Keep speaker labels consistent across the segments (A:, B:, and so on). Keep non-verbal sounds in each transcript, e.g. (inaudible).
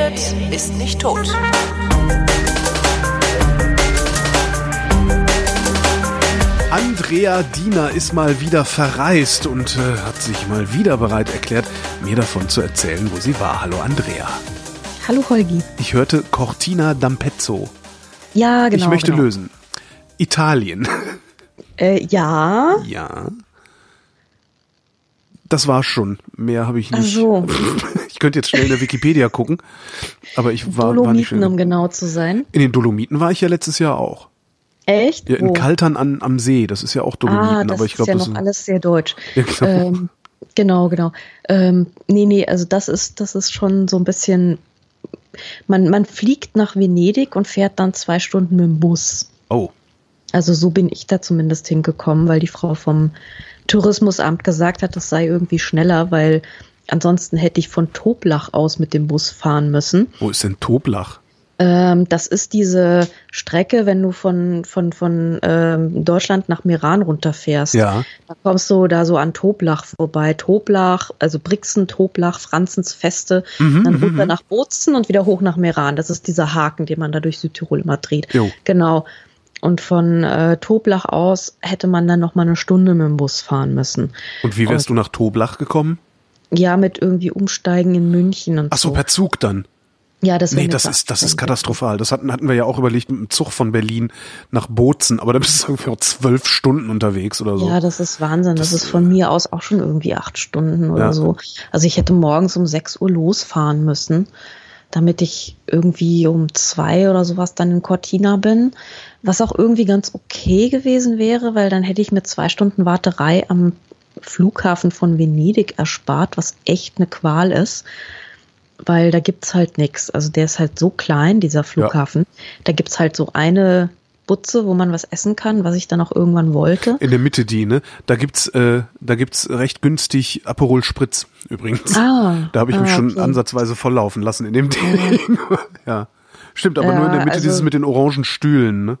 A: redet, ist nicht tot.
B: Andrea Diener ist mal wieder verreist und äh, hat sich mal wieder bereit erklärt, mir davon zu erzählen, wo sie war. Hallo Andrea.
C: Hallo Holgi.
B: Ich hörte Cortina d'Ampezzo.
C: Ja, genau.
B: Ich möchte
C: genau.
B: lösen. Italien.
C: Äh, ja.
B: Ja. Das war schon. Mehr habe ich nicht.
C: Ach so. (laughs)
B: Könnte jetzt schnell in der Wikipedia gucken, aber ich war, war nicht
C: Dolomiten,
B: schnell.
C: um genau zu sein.
B: In den Dolomiten war ich ja letztes Jahr auch.
C: Echt?
B: Ja, in
C: Wo?
B: Kaltern an, am See. Das ist ja auch Dolomiten,
C: ah, das
B: aber ich
C: ist
B: glaube,
C: ja
B: das
C: noch
B: sind-
C: alles sehr deutsch. (laughs)
B: Ja, genau.
C: Ähm, genau, genau. Ähm, nee, nee, also das ist, das ist schon so ein bisschen. Man, man fliegt nach Venedig und fährt dann zwei Stunden mit dem Bus.
B: Oh,
C: Also so bin ich da zumindest hingekommen, weil die Frau vom Tourismusamt gesagt hat, das sei irgendwie schneller, weil ansonsten hätte ich von Toblach aus mit dem Bus fahren müssen.
B: wo ist denn Toblach?
C: Ähm, das ist diese Strecke, wenn du von, von, von ähm, Deutschland nach Meran runterfährst.
B: Ja.
C: Da kommst du da so an Toblach vorbei. Toblach, also Brixen, Toblach, Franzens Feste,
B: Mhm,
C: dann runter
B: mhm.
C: nach Bozen und wieder hoch nach Meran. Das ist dieser Haken, den man da durch Südtirol immer dreht.
B: Jo.
C: Genau. Und von äh, Toblach aus hätte man dann noch mal eine Stunde mit dem Bus fahren müssen.
B: Und wie wärst du nach Toblach gekommen?
C: Ja, mit irgendwie Umsteigen in München und
B: Ach so,
C: so.
B: per Zug dann.
C: ja, das
B: Nee, das ist, das ist katastrophal. Das hatten, hatten wir ja auch überlegt mit dem Zug von Berlin nach Bozen, aber da bist du irgendwie auch zwölf Stunden unterwegs oder so.
C: Ja, das ist Wahnsinn. Das,
B: Das-
C: ist von mir aus auch schon irgendwie acht Stunden oder
B: Ja.
C: so. Also ich hätte morgens um sechs Uhr losfahren müssen, damit ich irgendwie um zwei oder sowas dann in Cortina bin. Was auch irgendwie ganz okay gewesen wäre, weil dann hätte ich mir zwei Stunden Warterei am Flughafen von Venedig erspart, was echt eine Qual ist. Weil da gibt's halt nix. Also der ist halt so klein, dieser Flughafen. Da gibt's halt so eine Butze, wo man was essen kann, was ich dann auch irgendwann wollte.
B: In der Mitte die, ne? Da gibt's, äh, da gibt's recht günstig Aperol Spritz übrigens.
C: Ah,
B: da habe ich
C: ah,
B: mich schon
C: okay.
B: ansatzweise volllaufen lassen in dem Ding. (laughs) ja. Stimmt, aber nur in der
C: Ja,
B: Mitte
C: also-
B: dieses mit den orangen Stühlen, ne?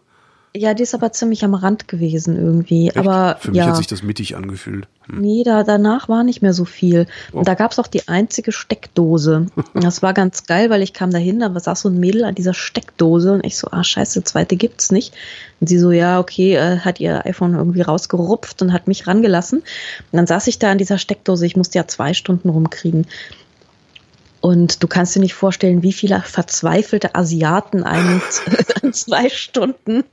C: Ja, die ist aber ziemlich am Rand gewesen irgendwie.
B: Echt?
C: Aber
B: Für mich
C: ja,
B: hat sich das mittig angefühlt. Hm.
C: nee, da, danach war nicht mehr so viel.
B: Oh.
C: Da gab's auch die einzige Steckdose. (laughs) Das war ganz geil, weil ich kam dahin, da saß so ein Mädel an dieser Steckdose und ich so, ah scheiße, zweite gibt's nicht. Und sie so, ja, okay, äh, hat ihr iPhone irgendwie rausgerupft und hat mich rangelassen. Und dann saß ich da an dieser Steckdose, ich musste ja zwei Stunden rumkriegen. Und du kannst dir nicht vorstellen, wie viele verzweifelte Asiaten einen (laughs) an zwei Stunden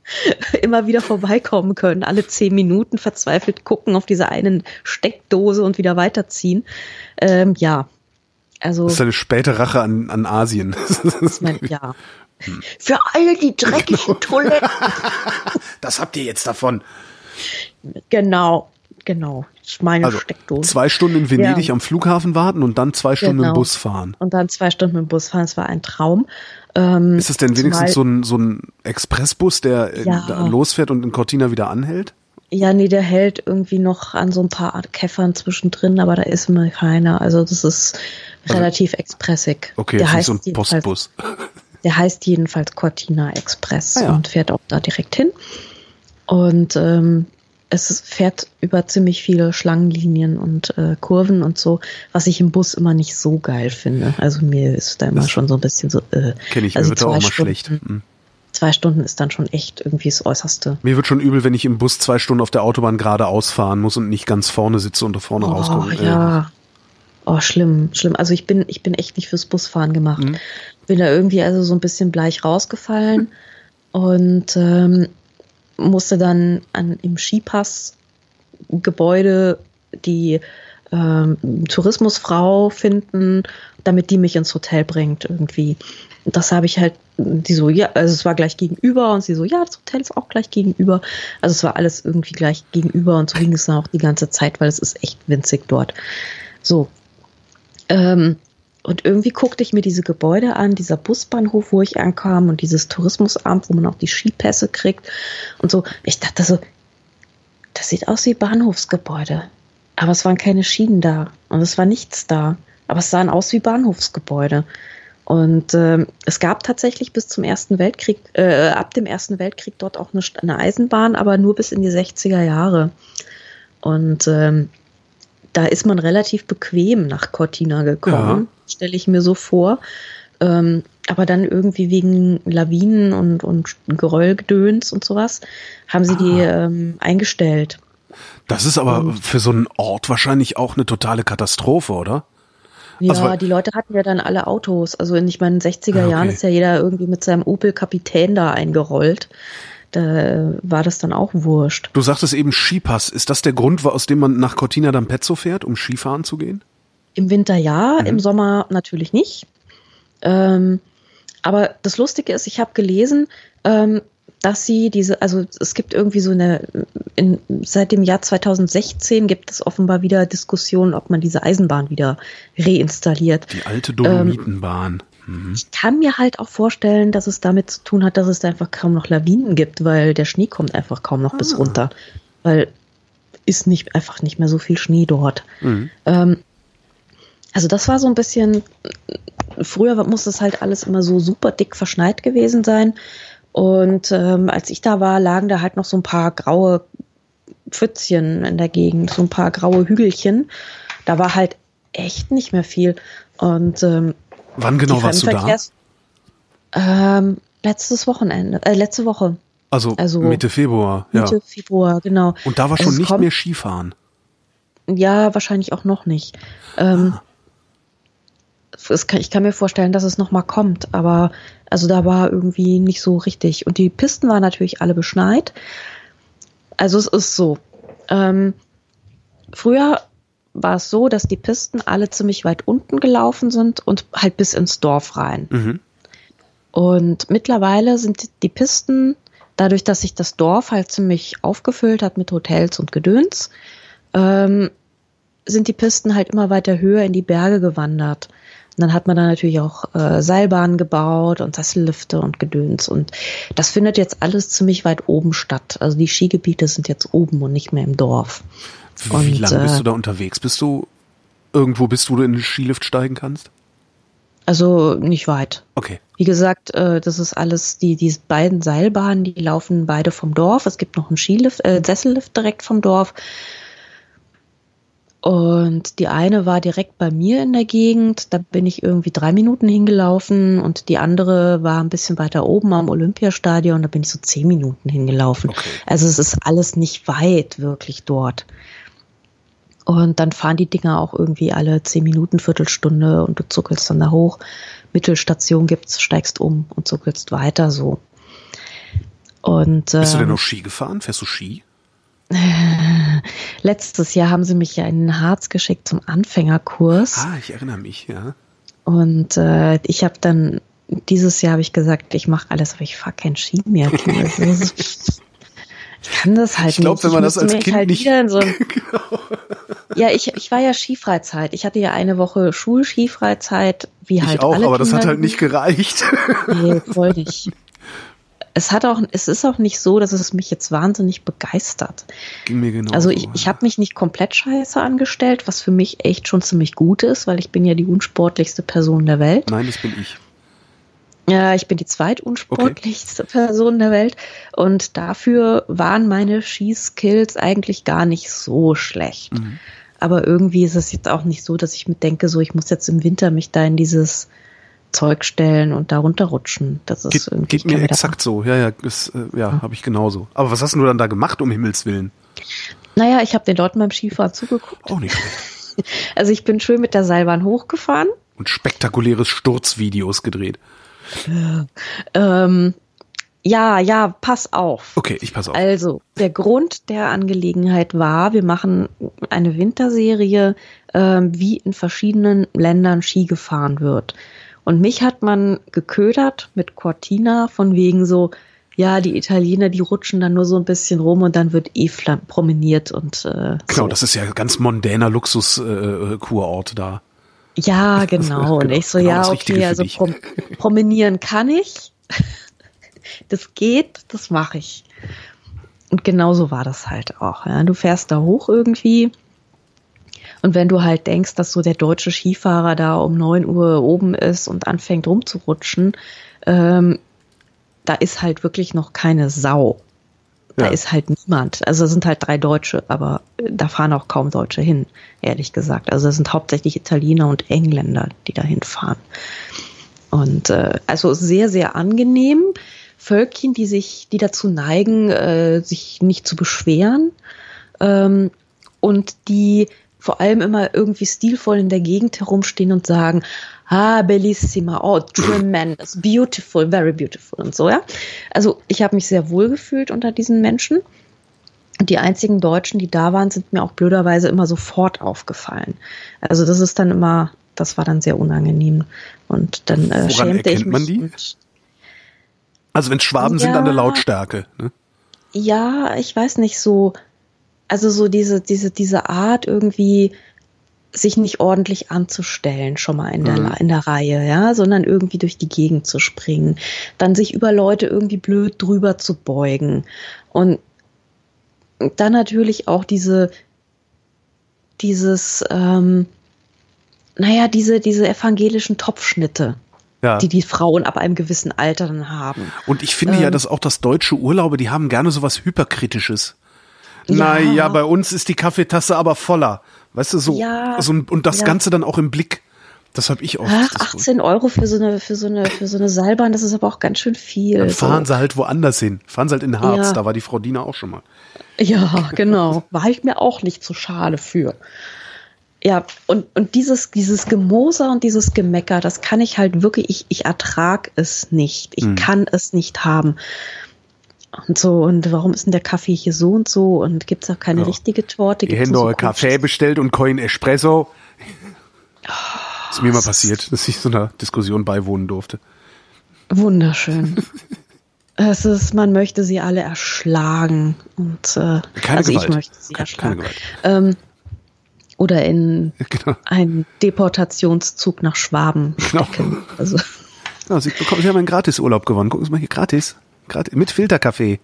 C: immer wieder vorbeikommen können. Alle zehn Minuten verzweifelt gucken auf diese einen Steckdose und wieder weiterziehen. Ähm, ja, also
B: Das ist eine späte Rache an, an Asien. (laughs)
C: mein, ja. Für all die dreckigen (laughs) Toiletten.
B: das habt ihr jetzt davon.
C: Genau, genau. Das ist meine
B: Also
C: Steckdose.
B: zwei Stunden in Venedig
C: Ja.
B: am Flughafen warten und dann zwei Stunden
C: Genau.
B: im Bus fahren.
C: Und dann zwei Stunden dem Bus fahren. Es war ein Traum. Ähm,
B: Ist es denn wenigstens so ein, so ein Expressbus, der äh,
C: Ja.
B: losfährt und in Cortina wieder anhält?
C: Ja, nee, der hält irgendwie noch an so ein paar Käffern zwischendrin, aber da ist immer keiner. Also das ist relativ expressig.
B: Okay,
C: der
B: das ist
C: heißt
B: so ein Postbus. (laughs)
C: Der heißt jedenfalls Cortina Express
B: Ah ja.
C: und fährt auch da direkt hin. Und ähm, es fährt über ziemlich viele Schlangenlinien und äh, Kurven und so, was ich im Bus immer nicht so geil finde. Also mir ist da immer
B: Das
C: schon so ein bisschen so. Äh,
B: Kenne ich,
C: also
B: mir wird auch mal schlecht. Hm.
C: Zwei Stunden ist dann schon echt irgendwie das Äußerste.
B: Mir wird schon übel, wenn ich im Bus zwei Stunden auf der Autobahn geradeaus fahren muss und nicht ganz vorne sitze und da vorne
C: Oh,
B: rauskomme. Äh,
C: ja. Oh, schlimm, schlimm. Also ich bin, ich bin echt nicht fürs Busfahren gemacht.
B: Mhm.
C: Bin da irgendwie also so ein bisschen bleich rausgefallen (laughs) und ähm, musste dann an, im Skipass-Gebäude die ähm, Tourismusfrau finden, damit die mich ins Hotel bringt irgendwie. Das habe ich halt, die so, ja, also es war gleich gegenüber und sie so, ja, das Hotel ist auch gleich gegenüber. Also es war alles irgendwie gleich gegenüber und so ging es dann auch die ganze Zeit, weil es ist echt winzig dort. So. Ähm, und irgendwie guckte ich mir diese Gebäude an, dieser Busbahnhof, wo ich ankam und dieses Tourismusamt, wo man auch die Skipässe kriegt und so. Ich dachte so, das sieht aus wie Bahnhofsgebäude. Aber es waren keine Schienen da und es war nichts da. Aber es sahen aus wie Bahnhofsgebäude. Und ähm, es gab tatsächlich bis zum Ersten Weltkrieg, äh, ab dem Ersten Weltkrieg dort auch eine, eine Eisenbahn, aber nur bis in die 60er Jahre. Und ähm, da ist man relativ bequem nach Cortina gekommen, stelle ich mir so vor. Ähm, aber dann irgendwie wegen Lawinen und, und Geröllgedöns und sowas haben sie ah. die ähm, eingestellt.
B: Das ist aber und, für so einen Ort wahrscheinlich auch eine totale Katastrophe, oder?
C: Ja, also, die Leute hatten ja dann alle Autos. Also in ich meinen 60er ah, okay. Jahren ist ja jeder irgendwie mit seinem Opel Kapitän da eingerollt. Da war das dann auch wurscht.
B: Du sagtest eben Skipass. Ist das der Grund, aus dem man nach Cortina d'Ampezzo fährt, um Skifahren zu gehen?
C: Im Winter ja, mhm. im Sommer natürlich nicht. Ähm, aber das Lustige ist, ich habe gelesen, ähm, dass sie diese, also es gibt irgendwie so eine, in, seit dem Jahr 2016 gibt es offenbar wieder Diskussionen, ob man diese Eisenbahn wieder reinstalliert.
B: Die alte Dolomitenbahn.
C: Ähm, mhm. Ich kann mir halt auch vorstellen, dass es damit zu tun hat, dass es da einfach kaum noch Lawinen gibt, weil der Schnee kommt einfach kaum noch ah. bis runter. Weil ist nicht einfach nicht mehr so viel Schnee dort. Mhm. Ähm, also das war so ein bisschen, früher muss das halt alles immer so super dick verschneit gewesen sein. Und ähm, als ich da war, lagen da halt noch so ein paar graue Pfützchen in der Gegend, so ein paar graue Hügelchen. Da war halt echt nicht mehr viel. Und ähm,
B: wann genau warst du da?
C: Ähm, letztes Wochenende, äh, letzte Woche.
B: Also, also Mitte Februar,
C: ja. Mitte Februar, genau.
B: Und da war schon also nicht mehr Skifahren.
C: Ja, wahrscheinlich auch noch nicht. Ähm, ah kann, ich kann mir vorstellen, dass es nochmal kommt, aber also da war irgendwie nicht so richtig. Und die Pisten waren natürlich alle beschneit. Also es ist so. Ähm, früher war es so, dass die Pisten alle ziemlich weit unten gelaufen sind und halt bis ins Dorf rein. Mhm. Und mittlerweile sind die Pisten, dadurch, dass sich das Dorf halt ziemlich aufgefüllt hat mit Hotels und Gedöns, ähm, sind die Pisten halt immer weiter höher in die Berge gewandert. Und dann hat man da natürlich auch äh, Seilbahnen gebaut und Sessellifte und Gedöns. Und das findet jetzt alles ziemlich weit oben statt. Also die Skigebiete sind jetzt oben und nicht mehr im Dorf.
B: Wie, und, wie lange bist äh, du da unterwegs? Bist du irgendwo bist, wo du in den Skilift steigen kannst?
C: Also nicht weit.
B: Okay.
C: Wie gesagt, äh, das ist alles, die, die beiden Seilbahnen, die laufen beide vom Dorf. Es gibt noch einen Skilift, äh, Sessellift direkt vom Dorf. Und die eine war direkt bei mir in der Gegend, da bin ich irgendwie drei Minuten hingelaufen und die andere war ein bisschen weiter oben am Olympiastadion, da bin ich so zehn Minuten hingelaufen. Okay. Also es ist alles nicht weit wirklich dort. Und dann fahren die Dinger auch irgendwie alle zehn Minuten, Viertelstunde und du zuckelst dann da hoch. Mittelstation gibt's, steigst um und zuckelst weiter so. Und,
B: Bist du denn ähm, noch Ski gefahren? Fährst du Ski? (laughs)
C: Letztes Jahr haben sie mich ja in den Harz geschickt zum Anfängerkurs.
B: Ah, ich erinnere mich, ja.
C: Und äh, ich habe dann, dieses Jahr habe ich gesagt, ich mache alles, aber ich fahre kein Ski (laughs) mehr. ich kann das halt
B: ich glaub, nicht. Ich glaube, wenn man das als Kind halt nicht... So (laughs)
C: genau. Ja, ich, ich war ja Skifreizeit. Ich hatte ja eine Woche Schulskifreizeit, wie halt
B: ich auch,
C: alle
B: aber das hat halt nicht gereicht.
C: Nee, voll nicht es hat auch, es ist auch nicht so, dass es mich jetzt wahnsinnig begeistert.
B: Ging mir genau.
C: Also ich, so, ich habe mich nicht komplett scheiße angestellt, was für mich echt schon ziemlich gut ist, weil ich bin ja die unsportlichste Person der Welt.
B: Nein, das bin ich.
C: Ja, ich bin die zweitunsportlichste okay. Person der Welt und dafür waren meine Skiskills eigentlich gar nicht so schlecht. Mhm. Aber irgendwie ist es jetzt auch nicht so, dass ich mir denke, so ich muss jetzt im Winter mich da in dieses Zeug stellen und da runterrutschen. Das ist
B: geht, irgendwie, geht mir exakt so. Ja, ja, ist, äh, ja, ja. habe ich genauso. Aber was hast du dann da gemacht, um Himmels Willen?
C: Naja, ich habe den Leuten beim Skifahren zugeguckt.
B: Auch nicht schlecht. (laughs)
C: Also ich bin schön mit der Seilbahn hochgefahren.
B: Und spektakuläres Sturzvideos gedreht.
C: Ähm, ja, ja, pass auf.
B: Okay, ich pass auf.
C: Also, der Grund der Angelegenheit war, wir machen eine Winterserie, äh, wie in verschiedenen Ländern Ski gefahren wird. Und mich hat man geködert mit Cortina von wegen so, ja, die Italiener, die rutschen dann nur so ein bisschen rum und dann wird eh promeniert und äh,
B: Genau, so. das ist ja ganz mondäner Luxus-Kurort äh, da.
C: Ja, (laughs) genau. Und ich so, genau ja, okay, also prom (laughs) promenieren kann ich. das geht, das mache ich. Und genauso war das halt auch. Ja. Du fährst da hoch irgendwie und wenn du halt denkst, dass so der deutsche Skifahrer da um neun Uhr oben ist und anfängt rumzurutschen, ähm, da ist halt wirklich noch keine Sau. Da ja. ist halt niemand. Also es sind halt drei Deutsche, aber da fahren auch kaum Deutsche hin, ehrlich gesagt. Also es sind hauptsächlich Italiener und Engländer, die da hinfahren. Und äh, also sehr, sehr angenehm. Völkchen, die sich, die dazu neigen, äh, sich nicht zu beschweren ähm, und die vor allem immer irgendwie stilvoll in der Gegend herumstehen und sagen, ah, bellissima, oh, tremendous, beautiful, very beautiful und so, ja. Also ich habe mich sehr wohl gefühlt unter diesen Menschen. Die einzigen Deutschen, die da waren, sind mir auch blöderweise immer sofort aufgefallen. Also das ist dann immer, das war dann sehr unangenehm. Und dann äh, schämte ich mich. Man die?
B: Also wenn Schwaben ja, sind an der Lautstärke. Ne?
C: Ja, ich weiß nicht so. Also so diese diese diese Art irgendwie sich nicht ordentlich anzustellen, schon mal in der, mhm. in der Reihe, ja, sondern irgendwie durch die Gegend zu springen, dann sich über Leute irgendwie blöd drüber zu beugen und dann natürlich auch diese, dieses, ähm, naja, diese, diese evangelischen Topfschnitte. Ja. die die Frauen ab einem gewissen Alter dann haben.
B: Und ich finde ähm, ja, dass auch das deutsche Urlaube, die haben gerne sowas Hyperkritisches. Ja. Naja, bei uns ist die Kaffeetasse aber voller. Weißt du, so, ja, so und das ja. Ganze dann auch im Blick. Das habe ich auch.
C: Ach, 18 Euro für so eine, für so eine, für so eine Seilbahn, das ist aber auch ganz schön viel.
B: Dann fahren so. sie halt woanders hin. Fahren sie halt in Harz, ja. da war die Frau Diener auch schon mal.
C: Ja, genau. (laughs) War ich mir auch nicht so schade für. Ja, und, und dieses, dieses Gemoser und dieses Gemecker, das kann ich halt wirklich, ich, ich ertrag es nicht. Ich hm. kann es nicht haben. Und so, und warum ist denn der Kaffee hier so und so? Und gibt es auch keine ja. richtige Torte?
B: Ihr habt so Kaffee bestellt und kein Espresso. Oh, ist mir mal passiert, dass ich so einer Diskussion beiwohnen durfte.
C: Wunderschön. (laughs) es ist, man möchte sie alle erschlagen. Und äh,
B: keine also
C: Gewalt. ich möchte sie keine, erschlagen. Keine ähm, oder in (laughs) genau. einen Deportationszug nach Schwaben genau. stecken. Also.
B: Ja, sie, bekommen, sie haben einen Gratisurlaub gewonnen. Gucken Sie mal hier, gratis. Gratis mit Filterkaffee.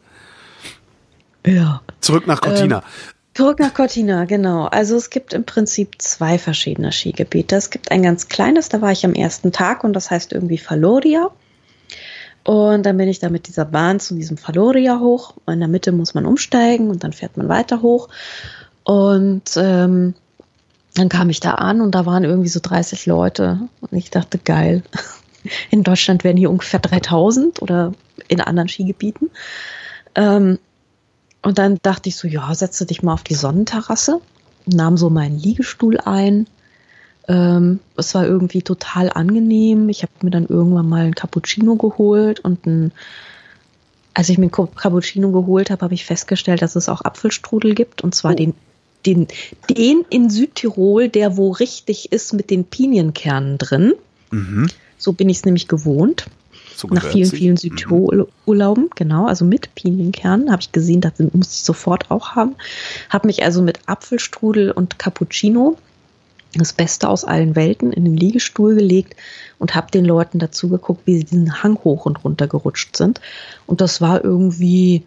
C: Ja.
B: Zurück nach Cortina. Ähm,
C: zurück nach Cortina, genau. Also es gibt im Prinzip zwei verschiedene Skigebiete. Es gibt ein ganz kleines, da war ich am ersten Tag und das heißt irgendwie Faloria. Und dann bin ich da mit dieser Bahn zu diesem Faloria hoch. In der Mitte muss man umsteigen und dann fährt man weiter hoch. Und ähm, dann kam ich da an und da waren irgendwie so 30 Leute. Und ich dachte, geil. In Deutschland werden hier ungefähr 3000 oder in anderen Skigebieten. Ähm, und dann dachte ich so, ja, setze dich mal auf die Sonnenterrasse, nahm so meinen Liegestuhl ein. Ähm, es war irgendwie total angenehm. Ich habe mir dann irgendwann mal ein Cappuccino geholt und ein, als ich mir ein Cappuccino geholt habe, habe ich festgestellt, dass es auch Apfelstrudel gibt und zwar oh. den den, den in Südtirol, der wo richtig ist mit den Pinienkernen drin. Mhm. So bin ich es nämlich gewohnt. So Nach vielen, vielen Südtirol-Urlauben, genau, also mit Pinienkernen, habe ich gesehen, das muss ich sofort auch haben. Habe mich also mit Apfelstrudel und Cappuccino, das Beste aus allen Welten, in den Liegestuhl gelegt und habe den Leuten dazu geguckt, wie sie diesen Hang hoch und runter gerutscht sind. Und das war irgendwie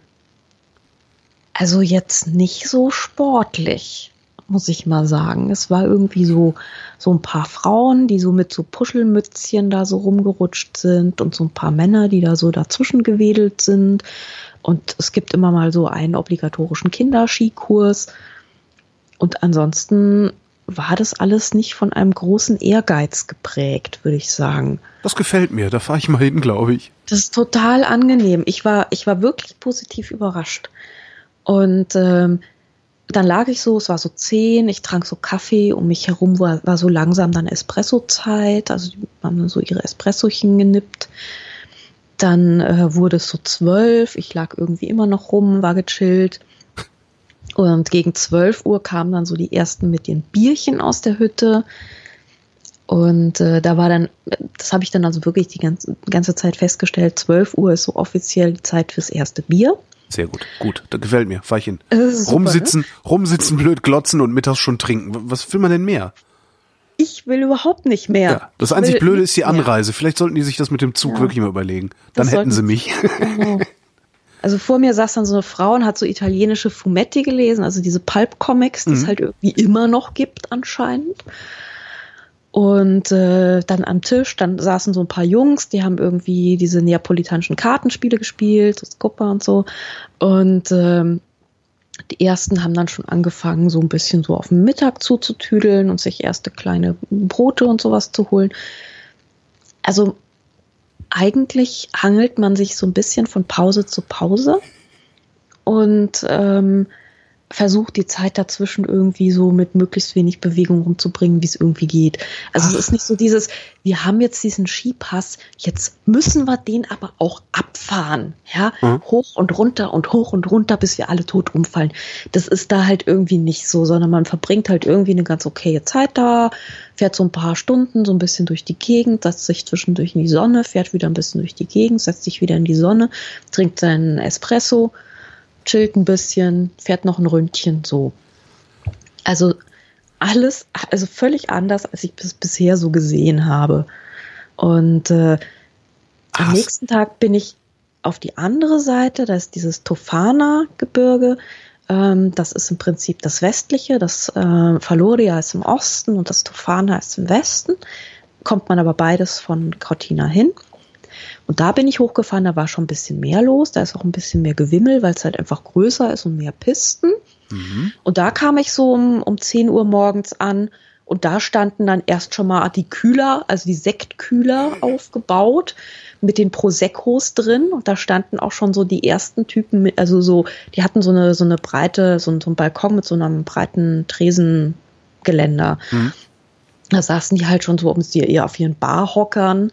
C: also jetzt nicht so sportlich, muss ich mal sagen. Es war irgendwie so, so ein paar Frauen, die so mit so Puschelmützchen da so rumgerutscht sind und so ein paar Männer, die da so dazwischen gewedelt sind. Und es gibt immer mal so einen obligatorischen Kinderskikurs. Und ansonsten war das alles nicht von einem großen Ehrgeiz geprägt, würde ich sagen.
B: Das gefällt mir, da fahre ich mal hin, glaube ich.
C: Das ist total angenehm. Ich war, ich war wirklich positiv überrascht. Und ähm, dann lag ich so, es war so zehn, ich trank so Kaffee, um mich herum war, war so langsam dann Espresso-Zeit, also die haben so ihre Espressochen genippt. Dann äh, wurde es so zwölf, ich lag irgendwie immer noch rum, war gechillt. Und gegen zwölf Uhr kamen dann so die ersten mit ihren Bierchen aus der Hütte. Und äh, da war dann, das habe ich dann also wirklich die ganze, ganze Zeit festgestellt, zwölf Uhr ist so offiziell die Zeit fürs erste Bier.
B: Sehr gut, gut, das gefällt mir. Fahr ich hin. Super, rumsitzen, ne? rumsitzen, blöd glotzen und mittags schon trinken. Was will man denn mehr?
C: Ich will überhaupt nicht mehr. Ja,
B: das einzig Blöde ist die Anreise. Mehr. Vielleicht sollten die sich das mit dem Zug ja. wirklich mal überlegen. Dann das hätten sie mich. (laughs)
C: Also vor mir saß dann so eine Frau und hat so italienische Fumetti gelesen, also diese Pulp-Comics, die mhm. es halt irgendwie immer noch gibt anscheinend. Und äh, dann am Tisch, dann saßen so ein paar Jungs, die haben irgendwie diese neapolitanischen Kartenspiele gespielt, das Copa und so. Und ähm, die ersten haben dann schon angefangen, so ein bisschen so auf den Mittag zuzutüdeln und sich erste kleine Brote und sowas zu holen. Also eigentlich hangelt man sich so ein bisschen von Pause zu Pause und ähm, versucht die Zeit dazwischen irgendwie so mit möglichst wenig Bewegung rumzubringen, wie es irgendwie geht. Also Ach. es ist nicht so dieses, wir haben jetzt diesen Skipass, jetzt müssen wir den aber auch abfahren, ja, mhm. hoch und runter und hoch und runter, bis wir alle tot umfallen. Das ist da halt irgendwie nicht so, sondern man verbringt halt irgendwie eine ganz okaye Zeit da, fährt so ein paar Stunden so ein bisschen durch die Gegend, setzt sich zwischendurch in die Sonne, fährt wieder ein bisschen durch die Gegend, setzt sich wieder in die Sonne, trinkt seinen Espresso, chillt ein bisschen, fährt noch ein Ründchen so. Also alles, also völlig anders, als ich es bisher so gesehen habe. Und äh, am nächsten Tag bin ich auf die andere Seite, da ist dieses Tofana-Gebirge. Ähm, das ist im Prinzip das westliche, das äh, Faloria ist im Osten und das Tofana ist im Westen. Kommt man aber beides von Cortina hin. Und da bin ich hochgefahren, da war schon ein bisschen mehr los, da ist auch ein bisschen mehr Gewimmel, weil es halt einfach größer ist und mehr Pisten. Mhm. Und da kam ich so um, um 10 Uhr morgens an und da standen dann erst schon mal die Kühler, also die Sektkühler aufgebaut mit den Proseccos drin und da standen auch schon so die ersten Typen mit, also so, die hatten so eine, so eine breite, so, so ein Balkon mit so einem breiten Tresengeländer. Mhm. Da saßen die halt schon so um sie auf ihren Barhockern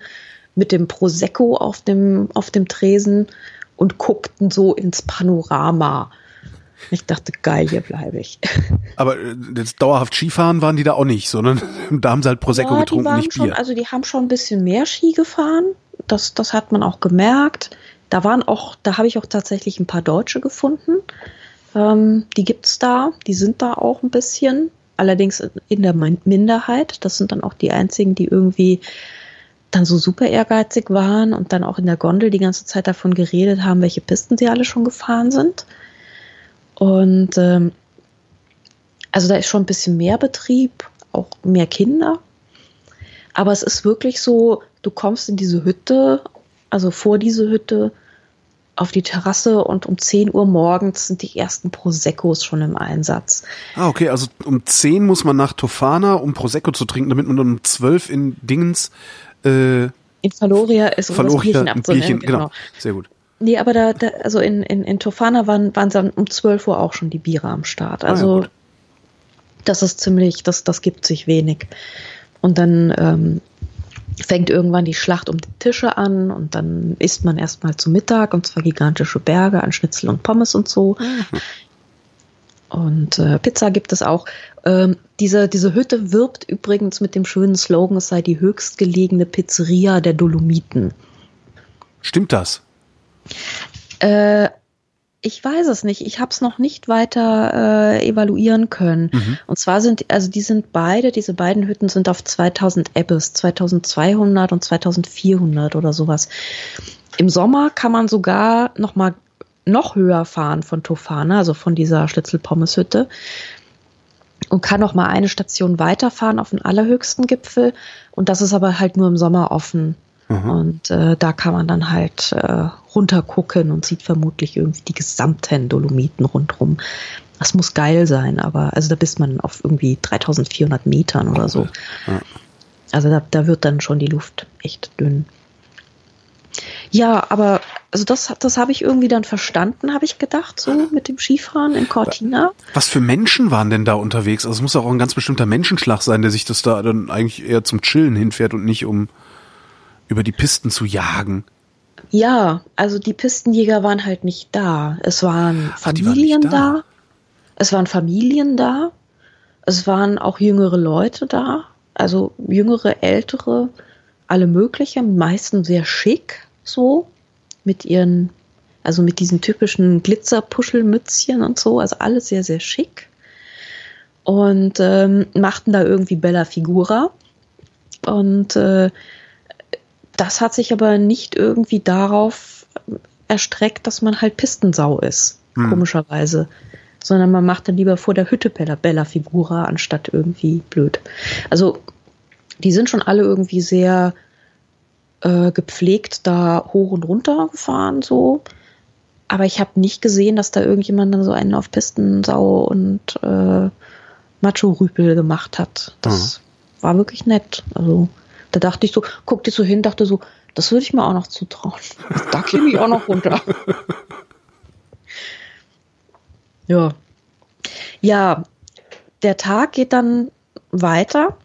C: mit dem Prosecco auf dem, auf dem Tresen und guckten so ins Panorama. Ich dachte, geil, hier bleibe ich. (laughs)
B: Aber äh, jetzt dauerhaft Skifahren waren die da auch nicht, sondern (laughs) da haben sie halt Prosecco ja, getrunken, nicht
C: Bier.
B: Schon,
C: also die haben schon ein bisschen mehr Ski gefahren. Das, das hat man auch gemerkt. Da waren auch, da habe ich auch tatsächlich ein paar Deutsche gefunden. Ähm, die gibt's da, die sind da auch ein bisschen. Allerdings in der Minderheit. Das sind dann auch die einzigen, die irgendwie dann so super ehrgeizig waren und dann auch in der Gondel die ganze Zeit davon geredet haben, welche Pisten sie alle schon gefahren sind. Und ähm, also da ist schon ein bisschen mehr Betrieb, auch mehr Kinder. Aber es ist wirklich so, du kommst in diese Hütte, also vor diese Hütte, auf die Terrasse und um 10 Uhr morgens sind die ersten Proseccos schon im Einsatz.
B: Ah, okay, also um 10 muss man nach Tofana, um Prosecco zu trinken, damit man dann um 12 in Dingens
C: äh, in Faloria ist um
B: Faloria, Bierchen abzunehmen. Bierchen, genau. genau. Sehr gut.
C: Nee, aber da, da also in, in, in Tofana waren, waren dann um 12 Uhr auch schon die Biere am Start. Also ah, ja, das ist ziemlich, das, das gibt sich wenig. Und dann ähm, fängt irgendwann die Schlacht um die Tische an und dann isst man erstmal zu Mittag und zwar gigantische Berge an Schnitzel und Pommes und so. Mhm. Und äh, Pizza gibt es auch. Ähm, diese, diese Hütte wirbt übrigens mit dem schönen Slogan, es sei die höchstgelegene Pizzeria der Dolomiten.
B: Stimmt das?
C: Äh, ich weiß es nicht. Ich habe es noch nicht weiter äh, evaluieren können. Mhm. Und zwar sind, also die sind beide, diese beiden Hütten sind auf 2000 Ebbes, 2200 und 2400 oder sowas. Im Sommer kann man sogar noch mal noch höher fahren von Tofana, also von dieser Schlitzelpommeshütte und kann noch mal eine Station weiterfahren auf den allerhöchsten Gipfel und das ist aber halt nur im Sommer offen. Mhm. Und äh, da kann man dann halt äh, runtergucken und sieht vermutlich irgendwie die gesamten Dolomiten rundrum. Das muss geil sein, aber also da bist man auf irgendwie 3400 Metern oder so. Ja. Also da, da wird dann schon die Luft echt dünn. Ja, aber also das, das habe ich irgendwie dann verstanden, habe ich gedacht, so mit dem Skifahren in Cortina.
B: Was für Menschen waren denn da unterwegs? Also es muss auch ein ganz bestimmter Menschenschlag sein, der sich das da dann eigentlich eher zum Chillen hinfährt und nicht um über die Pisten zu jagen.
C: Ja, also die Pistenjäger waren halt nicht da. Es waren Ach, Familien waren da. da. Es waren Familien da. Es waren auch jüngere Leute da. Also jüngere, ältere, alle möglichen, meistens sehr schick so mit ihren, also mit diesen typischen Glitzerpuschelmützchen und so, also alles sehr, sehr schick. Und ähm, machten da irgendwie Bella Figura. Und äh, das hat sich aber nicht irgendwie darauf erstreckt, dass man halt Pistensau ist, hm. komischerweise. Sondern man macht dann lieber vor der Hütte Bella, Bella Figura, anstatt irgendwie blöd. Also, die sind schon alle irgendwie sehr äh, gepflegt da hoch und runter gefahren, so. Aber ich habe nicht gesehen, dass da irgendjemand dann so einen auf Pistensau und äh, Macho-Rüpel gemacht hat. Das mhm. war wirklich nett. Also da dachte ich so, guckte so hin, dachte so, Das würde ich mir auch noch zutrauen. (laughs) Da käme ich auch noch runter. ja. Ja, der Tag geht dann weiter.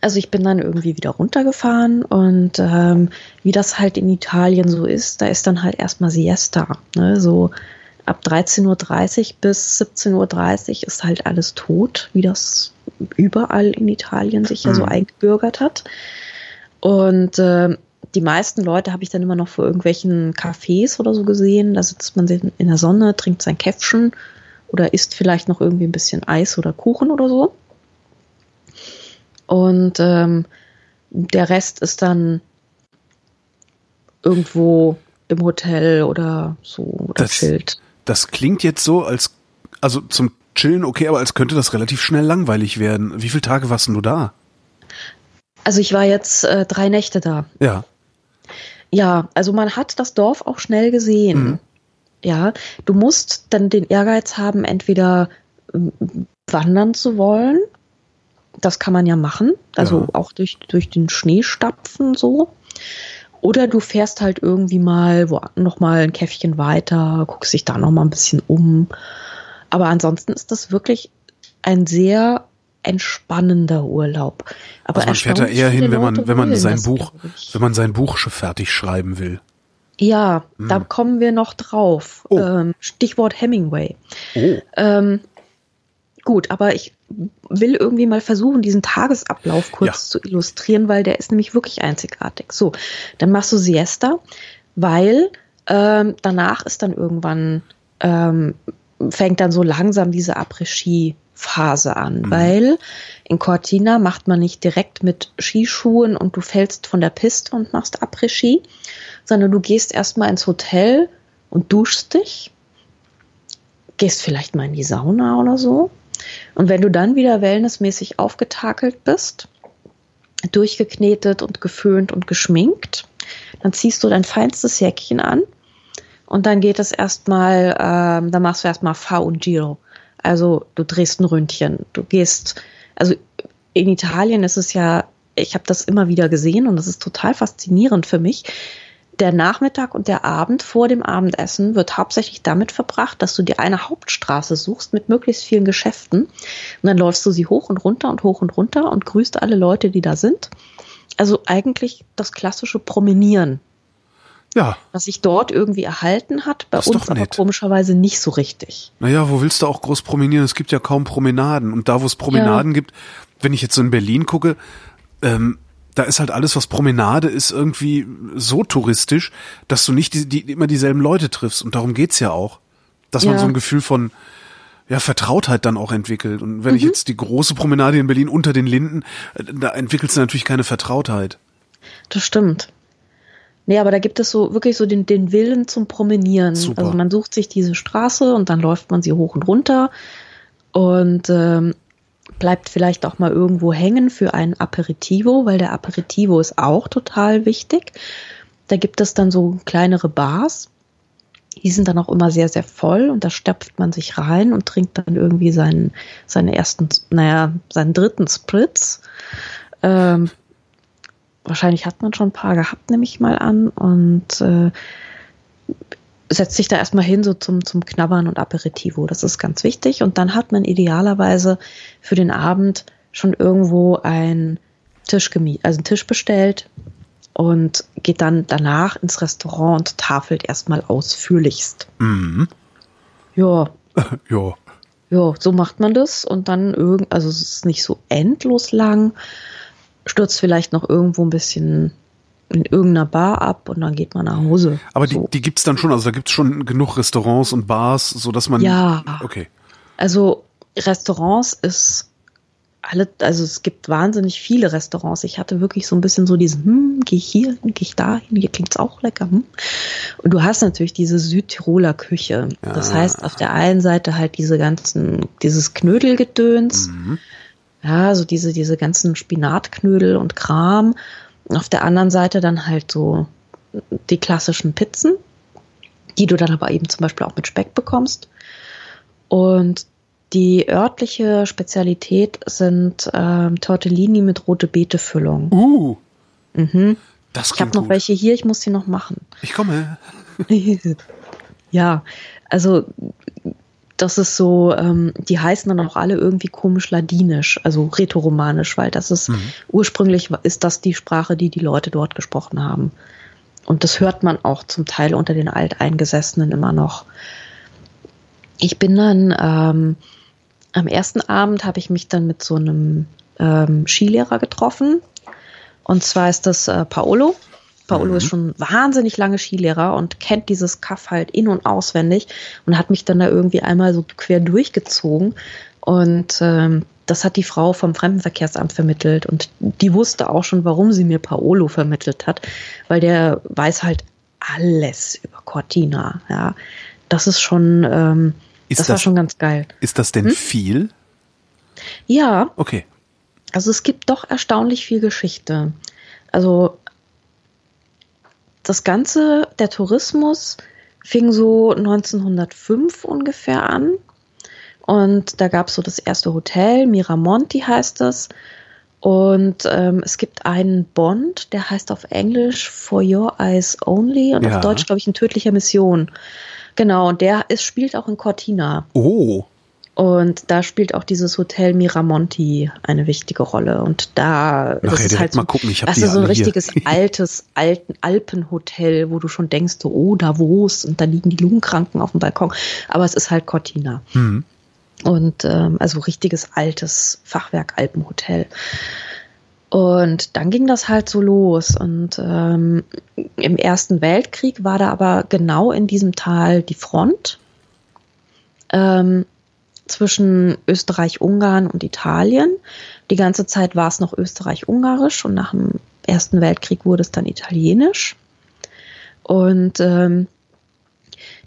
C: Also ich bin dann irgendwie wieder runtergefahren und ähm, wie das halt in Italien so ist, da ist dann halt erstmal Siesta. Ne? So ab 13.30 Uhr bis 17.30 Uhr ist halt alles tot, wie das überall in Italien sich ja so mhm. eingebürgert hat. Und äh, die meisten Leute habe ich dann immer noch vor irgendwelchen Cafés oder so gesehen. Da sitzt man in der Sonne, trinkt sein Käffchen oder isst vielleicht noch irgendwie ein bisschen Eis oder Kuchen oder so. Und ähm, der Rest ist dann irgendwo im Hotel oder so oder
B: das, chillt. Das klingt jetzt so, als also zum Chillen okay, aber als könnte das relativ schnell langweilig werden. Wie viele Tage warst du da?
C: Also ich war jetzt äh, drei Nächte da.
B: Ja.
C: Ja, also man hat das Dorf auch schnell gesehen. Mhm. Ja, du musst dann den Ehrgeiz haben, entweder ähm, wandern zu wollen. Das kann man ja machen. Also ja. auch durch, durch den Schnee stapfen so. Oder du fährst halt irgendwie mal wo, noch mal ein Käffchen weiter, guckst dich da noch mal ein bisschen um. Aber ansonsten ist das wirklich ein sehr entspannender Urlaub. Aber
B: also man fährt da eher hin, wenn man, wenn man sein Buch, wenn man sein Buch fertig schreiben will.
C: Ja, hm. da kommen wir noch drauf. Oh. Ähm, Stichwort Hemingway. Oh. Ähm, gut, aber ich will irgendwie mal versuchen, diesen Tagesablauf kurz ja. zu illustrieren, weil der ist nämlich wirklich einzigartig. So, dann machst du Siesta, weil ähm, danach ist dann irgendwann ähm, fängt dann so langsam diese Après-Ski-Phase an, mhm. weil in Cortina macht man nicht direkt mit Skischuhen und du fällst von der Piste und machst Après-Ski, sondern du gehst erstmal ins Hotel und duschst dich, gehst vielleicht mal in die Sauna oder so. Und wenn du dann wieder wellnessmäßig aufgetakelt bist, durchgeknetet und geföhnt und geschminkt, dann ziehst du dein feinstes Jäckchen an und dann geht es erstmal, ähm, dann machst du erstmal V und Giro. Also du drehst ein Ründchen. Du gehst, also in Italien ist es ja, ich habe das immer wieder gesehen und das ist total faszinierend für mich der Nachmittag und der Abend vor dem Abendessen wird hauptsächlich damit verbracht, dass du dir eine Hauptstraße suchst mit möglichst vielen Geschäften und dann läufst du sie hoch und runter und hoch und runter und grüßt alle Leute, die da sind. Also eigentlich das klassische Promenieren.
B: Ja.
C: Was sich dort irgendwie erhalten hat, bei uns aber komischerweise nicht so richtig.
B: Naja, wo willst du auch groß promenieren? Es gibt ja kaum Promenaden. Und da, wo es Promenaden ja. gibt, wenn ich jetzt so in Berlin gucke, ähm, da ist halt alles, was Promenade ist, irgendwie so touristisch, dass du nicht die, die, immer dieselben Leute triffst. Und darum geht's ja auch. Dass ja. man so ein Gefühl von ja, Vertrautheit dann auch entwickelt. Und wenn mhm. ich jetzt die große Promenade in Berlin unter den Linden, äh, da entwickelst du natürlich keine Vertrautheit.
C: Das stimmt. Nee, aber da gibt es so wirklich so den, den Willen zum Promenieren. Super. Also man sucht sich diese Straße und dann läuft man sie hoch und runter. Und ähm, bleibt vielleicht auch mal irgendwo hängen für ein Aperitivo, weil der Aperitivo ist auch total wichtig. Da gibt es dann so kleinere Bars. Die sind dann auch immer sehr, sehr voll und da stopft man sich rein und trinkt dann irgendwie seinen, seinen ersten, naja, seinen dritten Spritz. Ähm, wahrscheinlich hat man schon ein paar gehabt, nehme ich mal an. Und äh, setzt sich da erstmal hin, so zum, zum Knabbern und Aperitivo. Das ist ganz wichtig. Und dann hat man idealerweise für den Abend schon irgendwo ein Tisch gemietet, also einen Tisch bestellt und geht dann danach ins Restaurant und tafelt erstmal ausführlichst.
B: Mhm.
C: Ja. (laughs)
B: ja.
C: Ja, so macht man das und dann irgend, also es ist nicht so endlos lang, stürzt vielleicht noch irgendwo ein bisschen in irgendeiner Bar ab und dann geht man nach Hause.
B: Aber so. die, die gibt's dann schon, also da gibt's schon genug Restaurants und Bars, so dass man.
C: Ja.
B: Okay.
C: Also Restaurants ist alle, also es gibt wahnsinnig viele Restaurants. Ich hatte wirklich so ein bisschen so diesen, hm, gehe ich hier hin, gehe ich da hin, hier klingt's auch lecker. Hm. Und du hast natürlich diese Südtiroler Küche. Ja. Das heißt, auf der einen Seite halt diese ganzen, dieses Knödelgedöns, mhm. ja, so diese, diese ganzen Spinatknödel und Kram. Auf der anderen Seite dann halt so die klassischen Pizzen, die du dann aber eben zum Beispiel auch mit Speck bekommst. Und die örtliche Spezialität sind ähm, Tortellini mit rote Beete-Füllung.
B: Uh.
C: Mhm.
B: Das
C: ich habe noch
B: gut.
C: welche hier, ich muss sie noch machen.
B: Ich komme. (laughs)
C: ja, also das ist so, ähm, die heißen dann auch alle irgendwie komisch ladinisch, also rätoromanisch, weil das ist mhm. ursprünglich ist das die Sprache, die die Leute dort gesprochen haben. Und das hört man auch zum Teil unter den Alteingesessenen immer noch. Ich bin dann ähm, am ersten Abend habe ich mich dann mit so einem ähm, Skilehrer getroffen. Und zwar ist das äh, Paolo. Paolo mhm. ist schon wahnsinnig lange Skilehrer und kennt dieses Kaff halt in- und auswendig und hat mich dann da irgendwie einmal so quer durchgezogen. Und ähm, das hat die Frau vom Fremdenverkehrsamt vermittelt und die wusste auch schon, warum sie mir Paolo vermittelt hat, weil der weiß halt alles über Cortina. Ja, das ist schon, ähm, ist das, das, war schon ganz geil.
B: Ist das denn hm? viel?
C: Ja.
B: Okay.
C: Also es gibt doch erstaunlich viel Geschichte. Also das Ganze, der Tourismus fing so 1905 ungefähr an. Und da gab es so das erste Hotel, Miramonti heißt es. Und ähm, es gibt einen Bond, der heißt auf Englisch For Your Eyes Only und ja. auf Deutsch, glaube ich, in tödlicher Mission. Genau, und der ist, spielt auch in Cortina.
B: Oh.
C: Und da spielt auch dieses Hotel Miramonti eine wichtige Rolle. Und da
B: Nachher
C: ist halt so,
B: mal gucken. Ich
C: das ist so ein richtiges hier. (laughs) altes alten Alpenhotel, wo du schon denkst, oh, da wo's und da liegen die Lungenkranken auf dem Balkon. Aber es ist halt Cortina. Mhm. Und ähm, also richtiges altes Fachwerk Alpenhotel. Und dann ging das halt so los. Und ähm, im Ersten Weltkrieg war da aber genau in diesem Tal die Front. Ähm, zwischen Österreich-Ungarn und Italien. Die ganze Zeit war es noch Österreich-Ungarisch und nach dem Ersten Weltkrieg wurde es dann Italienisch. Und ähm,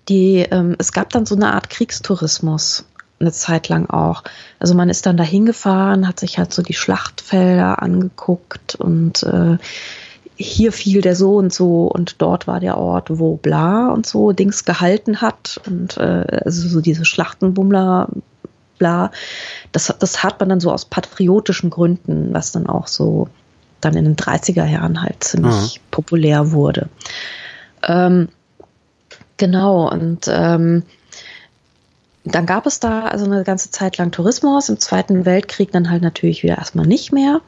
C: die, ähm, es gab dann so eine Art Kriegstourismus eine Zeit lang auch. Also man ist dann da hingefahren, hat sich halt so die Schlachtfelder angeguckt und äh, hier fiel der so und so und dort war der Ort, wo bla und so Dings gehalten hat und äh, also so diese Schlachtenbummler bla. Das, das hat man dann so aus patriotischen Gründen, was dann auch so dann in den 30er Jahren halt ziemlich mhm. populär wurde. Ähm, genau, und ähm, dann gab es da also eine ganze Zeit lang Tourismus, im Zweiten Weltkrieg dann halt natürlich wieder erstmal nicht mehr.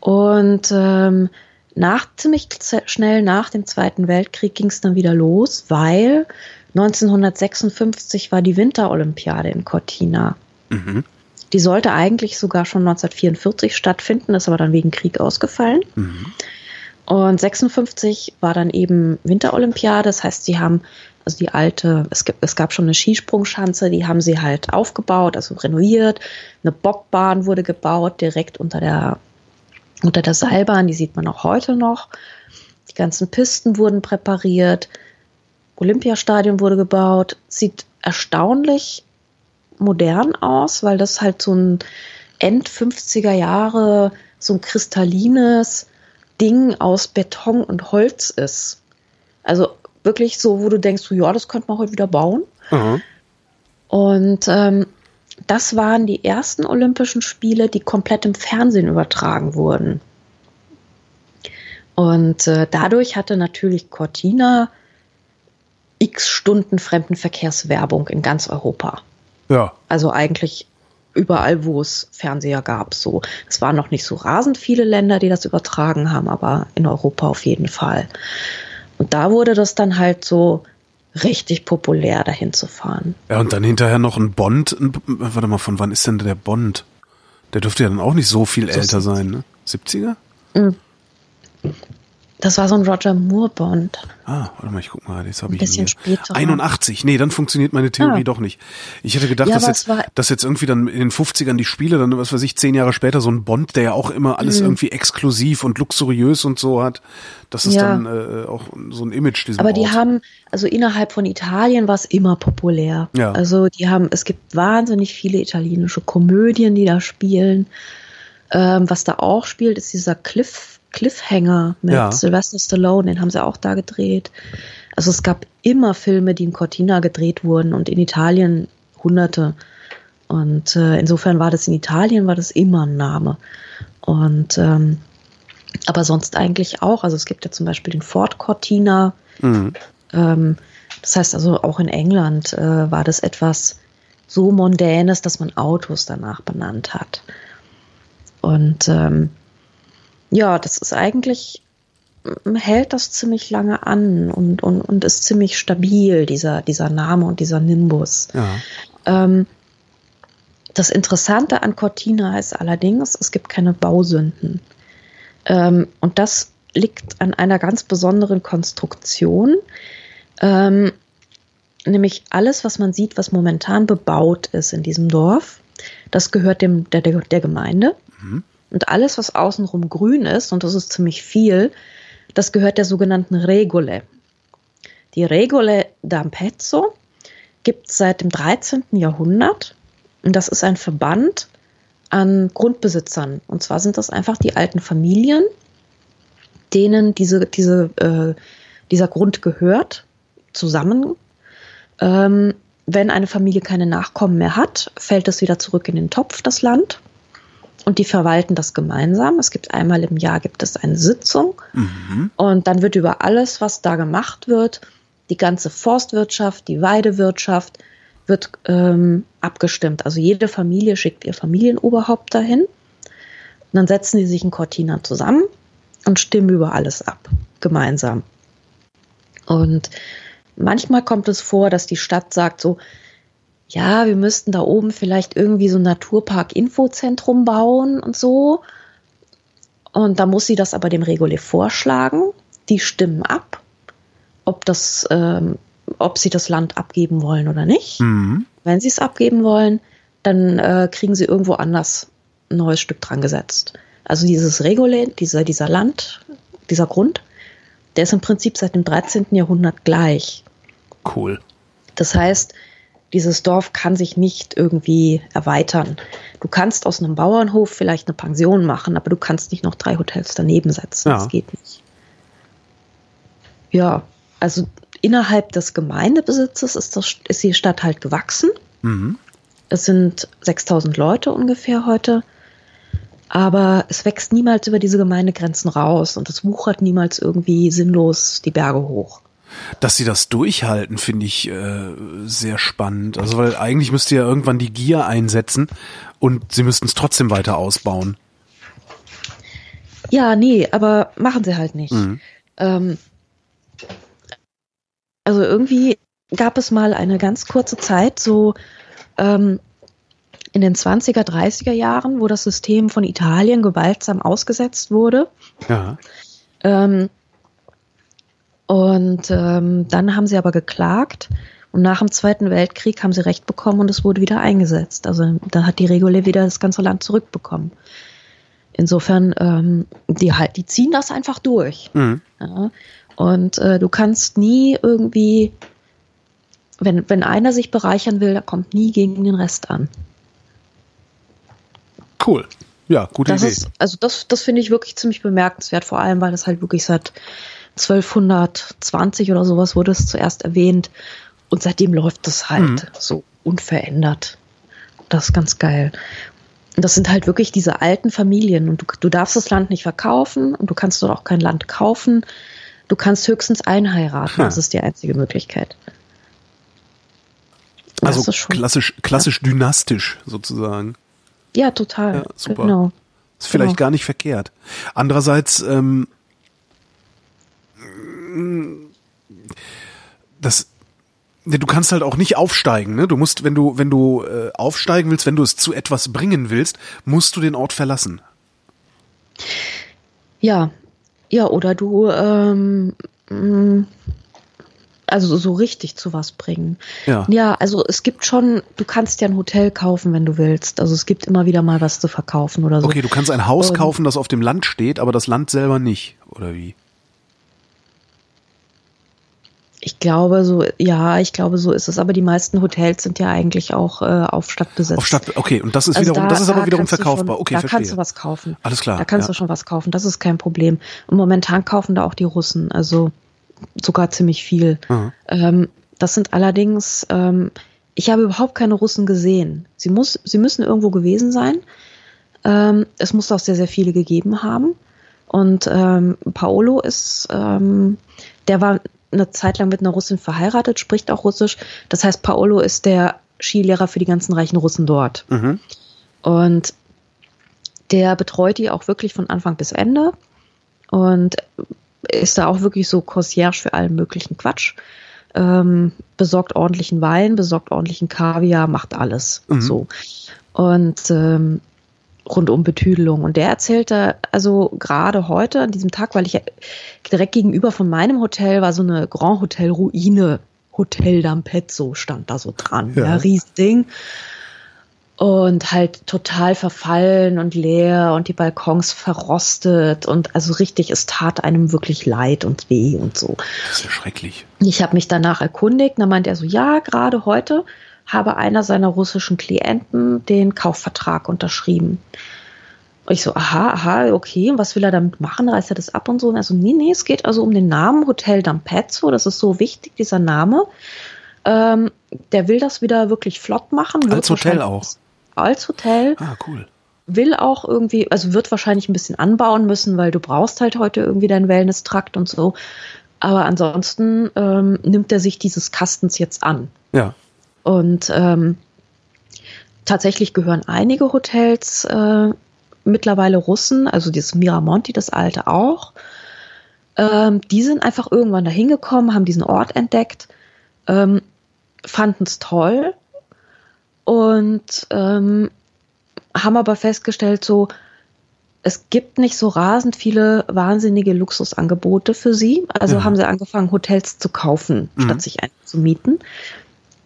C: Und ähm, nach, ziemlich schnell nach dem Zweiten Weltkrieg ging es dann wieder los, weil 1956 war die Winterolympiade in Cortina. Mhm. Die sollte eigentlich sogar schon 1944 stattfinden, ist aber dann wegen Krieg ausgefallen. Mhm. Und 56 war dann eben Winterolympiade, das heißt, sie haben also die alte, es, gibt, es gab schon eine Skisprungschanze, die haben sie halt aufgebaut, also renoviert. Eine Bobbahn wurde gebaut, direkt unter der unter der Seilbahn, die sieht man auch heute noch. Die ganzen Pisten wurden präpariert. Olympiastadion wurde gebaut. Sieht erstaunlich modern aus, weil das halt so ein End 50er Jahre, so ein kristallines Ding aus Beton und Holz ist. Also wirklich so, wo du denkst, ja, das könnte man heute wieder bauen. Mhm. Und ähm, das waren die ersten Olympischen Spiele, die komplett im Fernsehen übertragen wurden. Und äh, dadurch hatte natürlich Cortina x Stunden Fremdenverkehrswerbung in ganz Europa.
B: Ja.
C: Also eigentlich überall, wo es Fernseher gab. So, es waren noch nicht so rasend viele Länder, die das übertragen haben, aber in Europa auf jeden Fall. Und da wurde das dann halt so richtig populär, dahin zu fahren.
B: Ja, und dann hinterher noch ein Bond. Ein, warte mal, von wann ist denn der Bond? Der dürfte ja dann auch nicht so viel so älter sein, ne? 70er? Mhm.
C: Das war so ein Roger Moore Bond.
B: Ah, warte mal, ich guck mal, das habe
C: ich. Ein bisschen später.
B: 81. Nee, dann funktioniert meine Theorie ah. doch nicht. Ich hätte gedacht, ja, dass, jetzt, dass jetzt irgendwie dann in den 50ern die Spiele, dann, was weiß ich, zehn Jahre später so ein Bond, der ja auch immer alles mhm. irgendwie exklusiv und luxuriös und so hat, das ist ja. dann äh, auch so ein Image
C: diesem Aber die Ort. haben, also innerhalb von Italien war es immer populär. Ja. Also die haben, es gibt wahnsinnig viele italienische Komödien, die da spielen. Ähm, was da auch spielt, ist dieser Cliff Cliffhanger mit ja. Sylvester Stallone, den haben sie auch da gedreht. Also es gab immer Filme, die in Cortina gedreht wurden und in Italien hunderte. Und äh, insofern war das in Italien, war das immer ein Name. Und ähm, Aber sonst eigentlich auch. Also es gibt ja zum Beispiel den Ford Cortina. Mhm. Ähm, das heißt also auch in England äh, war das etwas so mondänes, dass man Autos danach benannt hat. Und ähm, ja, das ist eigentlich, hält das ziemlich lange an und, und, und ist ziemlich stabil, dieser, dieser Name und dieser Nimbus. Ja. Ähm, das Interessante an Cortina ist allerdings, es gibt keine Bausünden. Ähm, und das liegt an einer ganz besonderen Konstruktion. Ähm, nämlich alles, was man sieht, was momentan bebaut ist in diesem Dorf, das gehört dem, der, der, der Gemeinde. Mhm. Und alles, was außenrum grün ist, und das ist ziemlich viel, das gehört der sogenannten Regole. Die Regole d'Ampezzo gibt es seit dem 13. Jahrhundert. Und das ist ein Verband an Grundbesitzern. Und zwar sind das einfach die alten Familien, denen diese, diese, äh, dieser Grund gehört, zusammen. Ähm, wenn eine Familie keine Nachkommen mehr hat, fällt es wieder zurück in den Topf, das Land und die verwalten das gemeinsam. Es gibt einmal im Jahr gibt es eine Sitzung mhm. und dann wird über alles, was da gemacht wird, die ganze Forstwirtschaft, die Weidewirtschaft wird ähm, abgestimmt. Also jede Familie schickt ihr Familienoberhaupt dahin. Und dann setzen die sich in Cortina zusammen und stimmen über alles ab, gemeinsam. Und manchmal kommt es vor, dass die Stadt sagt so, ja, wir müssten da oben vielleicht irgendwie so ein Naturpark-Infozentrum bauen und so. Und da muss sie das aber dem Regole vorschlagen. Die stimmen ab, ob das, ähm, ob sie das Land abgeben wollen oder nicht. Mhm. Wenn sie es abgeben wollen, dann äh, kriegen sie irgendwo anders ein neues Stück dran gesetzt. Also dieses Regole, dieser, dieser Land, dieser Grund, der ist im Prinzip seit dem 13. Jahrhundert gleich.
B: Cool.
C: Das heißt, dieses Dorf kann sich nicht irgendwie erweitern. Du kannst aus einem Bauernhof vielleicht eine Pension machen, aber du kannst nicht noch drei Hotels daneben setzen. Ja. Das geht nicht. Ja, also innerhalb des Gemeindebesitzes ist, das, ist die Stadt halt gewachsen. Mhm. Es sind 6000 Leute ungefähr heute. Aber es wächst niemals über diese Gemeindegrenzen raus und es wuchert niemals irgendwie sinnlos die Berge hoch.
B: Dass sie das durchhalten, finde ich äh, sehr spannend. Also weil eigentlich müsste ja irgendwann die Gier einsetzen und sie müssten es trotzdem weiter ausbauen.
C: Ja, nee, aber machen sie halt nicht. Mhm. Ähm, also irgendwie gab es mal eine ganz kurze Zeit, so ähm, in den 20er, 30er Jahren, wo das System von Italien gewaltsam ausgesetzt wurde. Ja. Ähm, und ähm, dann haben sie aber geklagt und nach dem Zweiten Weltkrieg haben sie Recht bekommen und es wurde wieder eingesetzt. Also da hat die Regule wieder das ganze Land zurückbekommen. Insofern, ähm, die halt, die ziehen das einfach durch. Mhm. Ja? Und äh, du kannst nie irgendwie, wenn, wenn einer sich bereichern will, da kommt nie gegen den Rest an.
B: Cool. Ja, gute
C: das
B: Idee.
C: Ist, also das, das finde ich wirklich ziemlich bemerkenswert, vor allem, weil das halt wirklich seit 1220 oder sowas wurde es zuerst erwähnt. Und seitdem läuft das halt mhm. so unverändert. Das ist ganz geil. Und das sind halt wirklich diese alten Familien. Und du, du darfst das Land nicht verkaufen und du kannst dort auch kein Land kaufen. Du kannst höchstens einheiraten. Ha. Das ist die einzige Möglichkeit.
B: also klassisch, klassisch ja. dynastisch sozusagen.
C: Ja, total. Ja,
B: super. Genau. Ist vielleicht genau. gar nicht verkehrt. Andererseits, ähm, das du kannst halt auch nicht aufsteigen, ne? Du musst, wenn du, wenn du äh, aufsteigen willst, wenn du es zu etwas bringen willst, musst du den Ort verlassen.
C: Ja, ja, oder du, ähm, mm, also so richtig zu was bringen. Ja. ja, also es gibt schon, du kannst ja ein Hotel kaufen, wenn du willst. Also es gibt immer wieder mal was zu verkaufen oder so.
B: Okay, du kannst ein Haus kaufen, das auf dem Land steht, aber das Land selber nicht, oder wie?
C: Ich glaube so, ja, ich glaube so ist es. Aber die meisten Hotels sind ja eigentlich auch äh, auf Stadt besetzt. Auf Stadt,
B: okay. Und das ist also wiederum, da, das ist aber wiederum verkaufbar.
C: Schon,
B: okay,
C: da
B: verstehe.
C: kannst du was kaufen.
B: Alles klar.
C: Da kannst ja. du schon was kaufen. Das ist kein Problem. Und momentan kaufen da auch die Russen. Also sogar ziemlich viel. Ähm, das sind allerdings, ähm, ich habe überhaupt keine Russen gesehen. Sie muss, sie müssen irgendwo gewesen sein. Ähm, es muss auch sehr, sehr viele gegeben haben. Und ähm, Paolo ist, ähm, der war eine Zeit lang mit einer Russin verheiratet, spricht auch Russisch. Das heißt, Paolo ist der Skilehrer für die ganzen reichen Russen dort. Mhm. Und der betreut die auch wirklich von Anfang bis Ende und ist da auch wirklich so Concierge für allen möglichen Quatsch. Ähm, besorgt ordentlichen Wein, besorgt ordentlichen Kaviar, macht alles mhm. so. Und ähm, rund um Betüdelung. Und der erzählte, also gerade heute, an diesem Tag, weil ich direkt gegenüber von meinem Hotel war so eine Grand Hotel Ruine, Hotel Dampezzo stand da so dran, ja, ja Riesending. Und halt total verfallen und leer und die Balkons verrostet und also richtig, es tat einem wirklich leid und weh und so.
B: Das ist ja schrecklich.
C: Ich habe mich danach erkundigt, dann meinte er so, ja, gerade heute habe einer seiner russischen Klienten den Kaufvertrag unterschrieben. Und ich so, aha, aha, okay, was will er damit machen? Reißt er das ab und so? Und er so, nee, nee, es geht also um den Namen Hotel Dampezzo, das ist so wichtig, dieser Name. Ähm, der will das wieder wirklich flott machen.
B: Als Hotel auch.
C: Als Hotel.
B: Ah, cool.
C: Will auch irgendwie, also wird wahrscheinlich ein bisschen anbauen müssen, weil du brauchst halt heute irgendwie deinen Wellness-Trakt und so. Aber ansonsten ähm, nimmt er sich dieses Kastens jetzt an.
B: Ja.
C: Und ähm, tatsächlich gehören einige Hotels äh, mittlerweile Russen, also dieses Miramonti, das alte auch. Ähm, die sind einfach irgendwann da hingekommen, haben diesen Ort entdeckt, ähm, fanden es toll und ähm, haben aber festgestellt, so, es gibt nicht so rasend viele wahnsinnige Luxusangebote für sie. Also mhm. haben sie angefangen, Hotels zu kaufen, mhm. statt sich einzumieten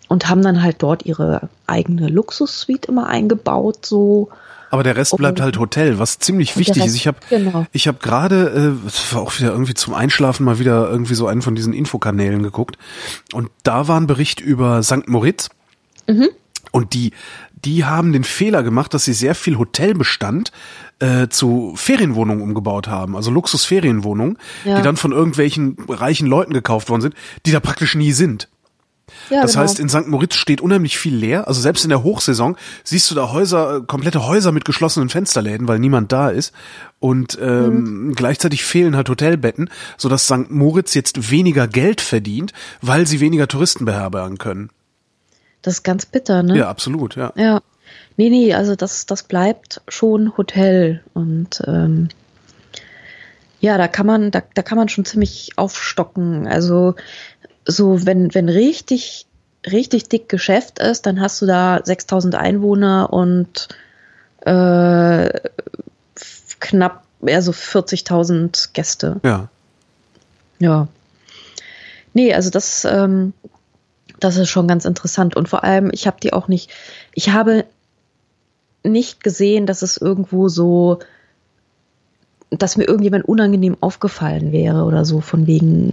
C: und haben dann halt dort ihre eigene Luxussuite immer eingebaut, so.
B: Aber der Rest bleibt halt Hotel, was ziemlich wichtig Rest, ist. Ich habe genau. ich habe gerade äh, war auch wieder irgendwie zum Einschlafen mal wieder irgendwie so einen von diesen Infokanälen geguckt und da war ein Bericht über St. Moritz. Mhm. Und die die haben den Fehler gemacht, dass sie sehr viel Hotelbestand äh, zu Ferienwohnungen umgebaut haben, also Luxusferienwohnungen, ja. die dann von irgendwelchen reichen Leuten gekauft worden sind, die da praktisch nie sind. Ja, das genau. heißt, in St. Moritz steht unheimlich viel leer. Also selbst in der Hochsaison siehst du da Häuser, komplette Häuser mit geschlossenen Fensterläden, weil niemand da ist. Und ähm, mhm. gleichzeitig fehlen halt Hotelbetten, sodass St. Moritz jetzt weniger Geld verdient, weil sie weniger Touristen beherbergen können.
C: Das ist ganz bitter, ne?
B: Ja, absolut, ja.
C: Ja. Nee, nee, also das, das bleibt schon Hotel. Und ähm, ja, da kann man, da, da kann man schon ziemlich aufstocken. Also so, wenn, wenn richtig, richtig dick Geschäft ist, dann hast du da 6000 Einwohner und äh, knapp, so 40.000 Gäste.
B: Ja.
C: Ja. Nee, also das, ähm, das ist schon ganz interessant. Und vor allem, ich habe die auch nicht, ich habe nicht gesehen, dass es irgendwo so, dass mir irgendjemand unangenehm aufgefallen wäre oder so, von wegen,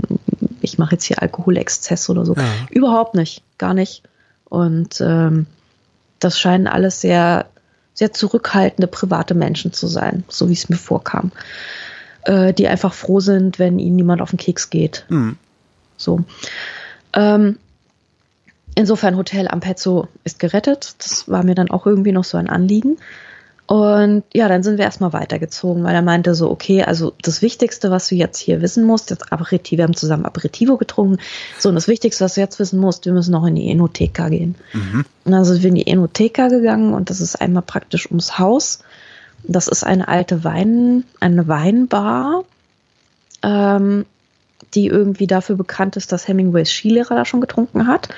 C: ich mache jetzt hier Alkoholexzess oder so. Ja. Überhaupt nicht, gar nicht. Und ähm, das scheinen alles sehr, sehr zurückhaltende private Menschen zu sein, so wie es mir vorkam. Äh, die einfach froh sind, wenn ihnen niemand auf den Keks geht. Mhm. So. Ähm, insofern Hotel Ampezzo ist gerettet. Das war mir dann auch irgendwie noch so ein Anliegen. Und ja, dann sind wir erstmal weitergezogen, weil er meinte so, okay, also das Wichtigste, was du jetzt hier wissen musst, jetzt Aperitivo, wir haben zusammen Aperitivo getrunken, so und das Wichtigste, was du jetzt wissen musst, wir müssen noch in die Enotheka gehen. Mhm. Und dann sind wir in die Enotheka gegangen und das ist einmal praktisch ums Haus. Das ist eine alte Wein, eine Weinbar, ähm, die irgendwie dafür bekannt ist, dass Hemingways Skilehrer da schon getrunken hat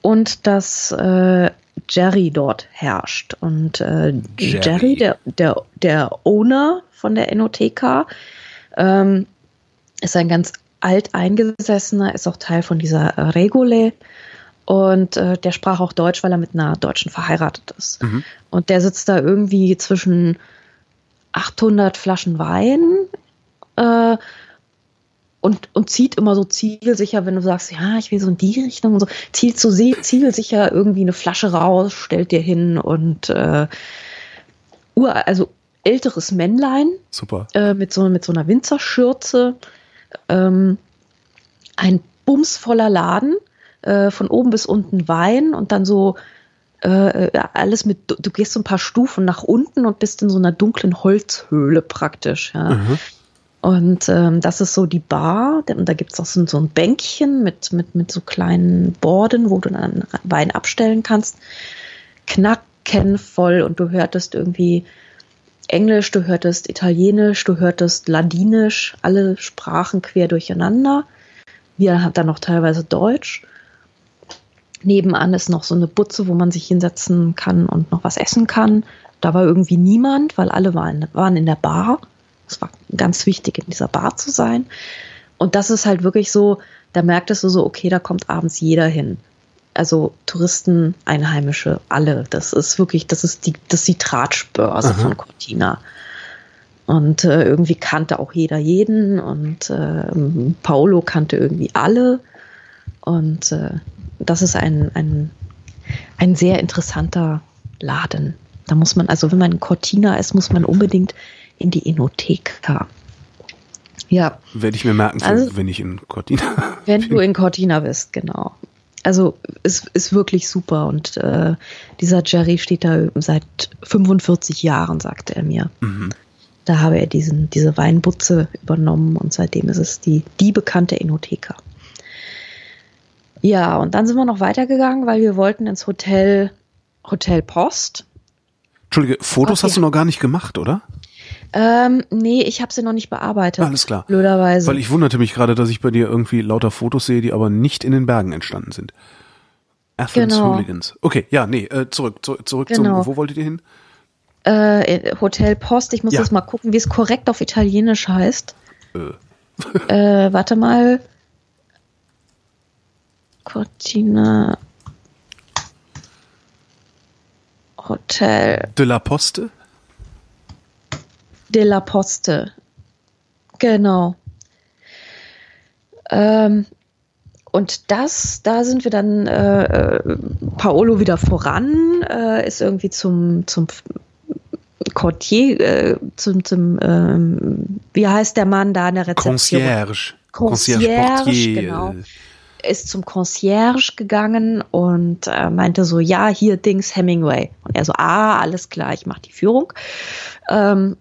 C: und dass äh, Jerry dort herrscht. Und äh, Jerry. Jerry, der, der, der Owner von der Enotheka, ähm, ist ein ganz alteingesessener, ist auch Teil von dieser Regule. Und äh, der sprach auch Deutsch, weil er mit einer Deutschen verheiratet ist. Mhm. Und der sitzt da irgendwie zwischen 800 Flaschen Wein äh, und, und zieht immer so zielsicher, wenn du sagst, ja, ich will so in die Richtung und so, zielt so zielsicher irgendwie eine Flasche raus, stellt dir hin und äh, ur, also älteres Männlein.
B: Super.
C: Äh, mit, so, mit so einer Winzerschürze. Ähm, ein bumsvoller Laden, äh, von oben bis unten Wein und dann so äh, alles mit, du gehst so ein paar Stufen nach unten und bist in so einer dunklen Holzhöhle praktisch. Ja. Mhm. Und ähm, das ist so die Bar. Und da gibt es auch so, so ein Bänkchen mit, mit, mit so kleinen Borden, wo du dann Wein abstellen kannst. Knackenvoll und du hörtest irgendwie Englisch, du hörtest Italienisch, du hörtest Ladinisch, alle Sprachen quer durcheinander. Wir haben dann noch teilweise Deutsch. Nebenan ist noch so eine Butze, wo man sich hinsetzen kann und noch was essen kann. Da war irgendwie niemand, weil alle waren, waren in der Bar. Es war ganz wichtig, in dieser Bar zu sein. Und das ist halt wirklich so, da merktest du so, okay, da kommt abends jeder hin. Also Touristen, Einheimische, alle. Das ist wirklich, das ist die, das ist die Tratschbörse Aha. von Cortina. Und äh, irgendwie kannte auch jeder jeden und äh, Paolo kannte irgendwie alle. Und äh, das ist ein, ein, ein sehr interessanter Laden. Da muss man, also wenn man in Cortina ist, muss man unbedingt in die Enotheka.
B: Ja. Werde ich mir merken, also, wenn ich in Cortina (laughs)
C: Wenn bin. du in Cortina bist, genau. Also es ist wirklich super und äh, dieser Jerry steht da seit 45 Jahren, sagte er mir. Mhm. Da habe er diesen, diese Weinbutze übernommen und seitdem ist es die, die bekannte Enotheka. Ja, und dann sind wir noch weitergegangen, weil wir wollten ins Hotel, Hotel Post.
B: Entschuldige, Fotos okay. hast du noch gar nicht gemacht, oder?
C: Ähm, nee, ich habe sie noch nicht bearbeitet.
B: Alles klar.
C: Blöderweise.
B: Weil ich wunderte mich gerade, dass ich bei dir irgendwie lauter Fotos sehe, die aber nicht in den Bergen entstanden sind. Athens genau. Hooligans. Okay, ja, nee, äh, zurück, zu, zurück genau. zum, wo wolltet ihr hin?
C: Äh, Hotel Post, ich muss ja. das mal gucken, wie es korrekt auf Italienisch heißt. Äh. (laughs) äh, warte mal. Cortina Hotel.
B: De la Poste?
C: De la Poste. Genau. Ähm, und das, da sind wir dann äh, äh, Paolo wieder voran, äh, ist irgendwie zum, zum Courtier, äh, zum, zum ähm, wie heißt der Mann da in der
B: Rezeption? Concierge.
C: Concierge, Concierge genau ist zum Concierge gegangen und äh, meinte so, ja, hier Dings Hemingway. Und er so, ah, alles klar, ich mache die Führung. Ähm,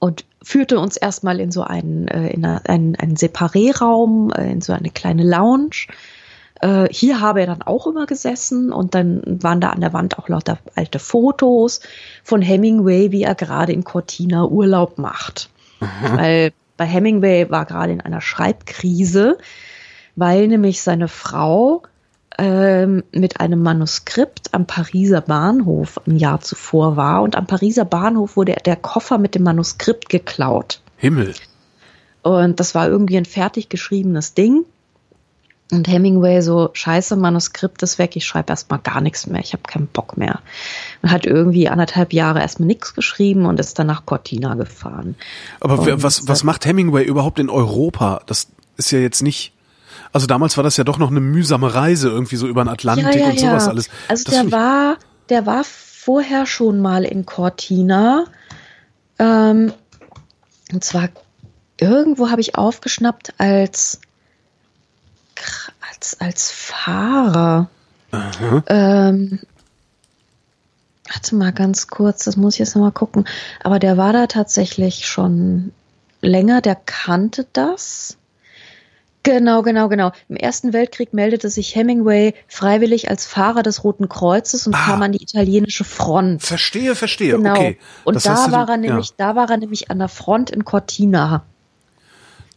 C: und führte uns erstmal in so einen, äh, in einen, einen Separé-Raum, äh, in so eine kleine Lounge. Äh, hier habe er dann auch immer gesessen und dann waren da an der Wand auch lauter alte Fotos von Hemingway, wie er gerade in Cortina Urlaub macht. Mhm. Weil bei Hemingway war gerade in einer Schreibkrise weil nämlich seine Frau ähm, mit einem Manuskript am Pariser Bahnhof ein Jahr zuvor war und am Pariser Bahnhof wurde der Koffer mit dem Manuskript geklaut.
B: Himmel.
C: Und das war irgendwie ein fertig geschriebenes Ding. Und Hemingway so, scheiße, Manuskript ist weg, ich schreibe erstmal gar nichts mehr, ich habe keinen Bock mehr. Und hat irgendwie anderthalb Jahre erstmal nichts geschrieben und ist dann nach Cortina gefahren.
B: Aber und was, was macht Hemingway überhaupt in Europa? Das ist ja jetzt nicht also damals war das ja doch noch eine mühsame Reise irgendwie so über den Atlantik ja, ja, und sowas ja. alles.
C: Also das der war, der war vorher schon mal in Cortina. Ähm, und zwar irgendwo habe ich aufgeschnappt als als als Fahrer. Ähm, warte mal ganz kurz, das muss ich jetzt nochmal gucken. Aber der war da tatsächlich schon länger, der kannte das. Genau, genau, genau. Im Ersten Weltkrieg meldete sich Hemingway freiwillig als Fahrer des Roten Kreuzes und ah, kam an die italienische Front.
B: Verstehe, verstehe. Genau. Okay.
C: Und das da war er nämlich, ja. da war er nämlich an der Front in Cortina.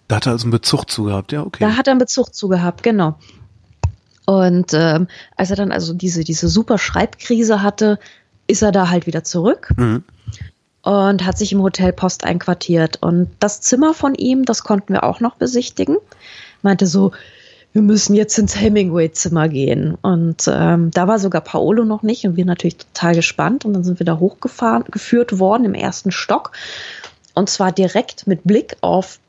B: Da hat er also einen Bezug zu gehabt, ja, okay.
C: Da hat er einen Bezug zu gehabt, genau. Und ähm, als er dann also diese, diese super Schreibkrise hatte, ist er da halt wieder zurück. Mhm und hat sich im Hotel Post einquartiert. Und das Zimmer von ihm, das konnten wir auch noch besichtigen meinte so, wir müssen jetzt ins Hemingway-Zimmer gehen. Und ähm, da war sogar Paolo noch nicht und wir natürlich total gespannt. Und dann sind wir da hochgefahren, geführt worden im ersten Stock. Und zwar direkt mit Blick auf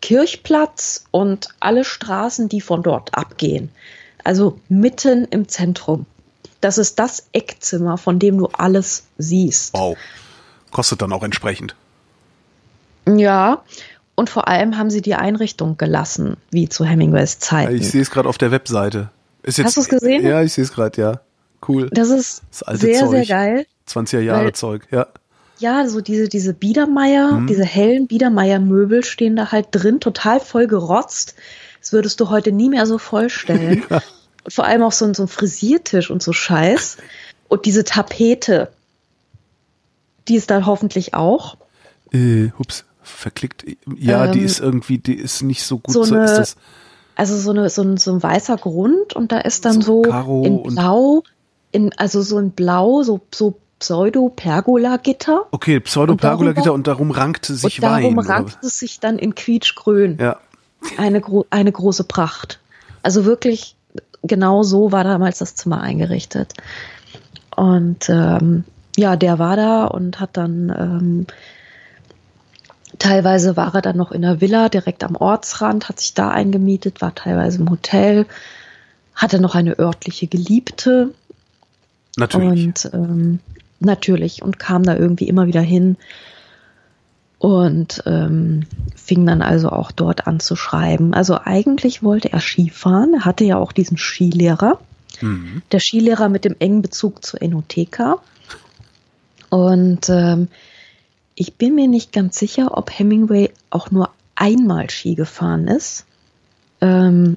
C: Kirchplatz und alle Straßen, die von dort abgehen. Also mitten im Zentrum. Das ist das Eckzimmer, von dem du alles siehst.
B: Wow. Kostet dann auch entsprechend.
C: Ja, und vor allem haben sie die Einrichtung gelassen, wie zu Hemingways Zeiten.
B: Ich sehe es gerade auf der Webseite.
C: Ist jetzt, Hast du es gesehen?
B: Ja, ich sehe es gerade, ja. Cool.
C: Das ist das sehr, Zeug. sehr geil.
B: 20er Jahre weil, Zeug, ja.
C: Ja, so diese, diese Biedermeier, mhm. diese hellen Biedermeier-Möbel stehen da halt drin, total voll gerotzt. Das würdest du heute nie mehr so vollstellen. (laughs) ja. Vor allem auch so, ein, so ein Frisiertisch und so Scheiß. Und diese Tapete, die ist da hoffentlich auch.
B: Äh, hups, verklickt. Ja, ähm, die ist irgendwie, die ist nicht so gut.
C: So,
B: so
C: eine, also so, eine, so, ein, so ein weißer Grund und da ist dann so, so in Blau, in, also so in Blau, so, so Pseudo-Pergola-Gitter.
B: Okay, Pseudo-Pergola-Gitter und, darum rankt sich und Wein.
C: Darum rankt es sich dann in quietschgrün.
B: Ja.
C: Eine, gro eine große Pracht. Also wirklich, genau so war damals das Zimmer eingerichtet. Und ähm, ja, der war da und hat dann ähm, teilweise war er dann noch in der Villa direkt am Ortsrand, hat sich da eingemietet, war teilweise im Hotel, hatte noch eine örtliche Geliebte.
B: Natürlich.
C: Und ähm, natürlich und kam da irgendwie immer wieder hin und ähm, fing dann also auch dort an zu schreiben. Also eigentlich wollte er Skifahren, er hatte ja auch diesen Skilehrer, mhm. der Skilehrer mit dem engen Bezug zur Enotheka. Und ähm, ich bin mir nicht ganz sicher, ob Hemingway auch nur einmal Ski gefahren ist. Ähm,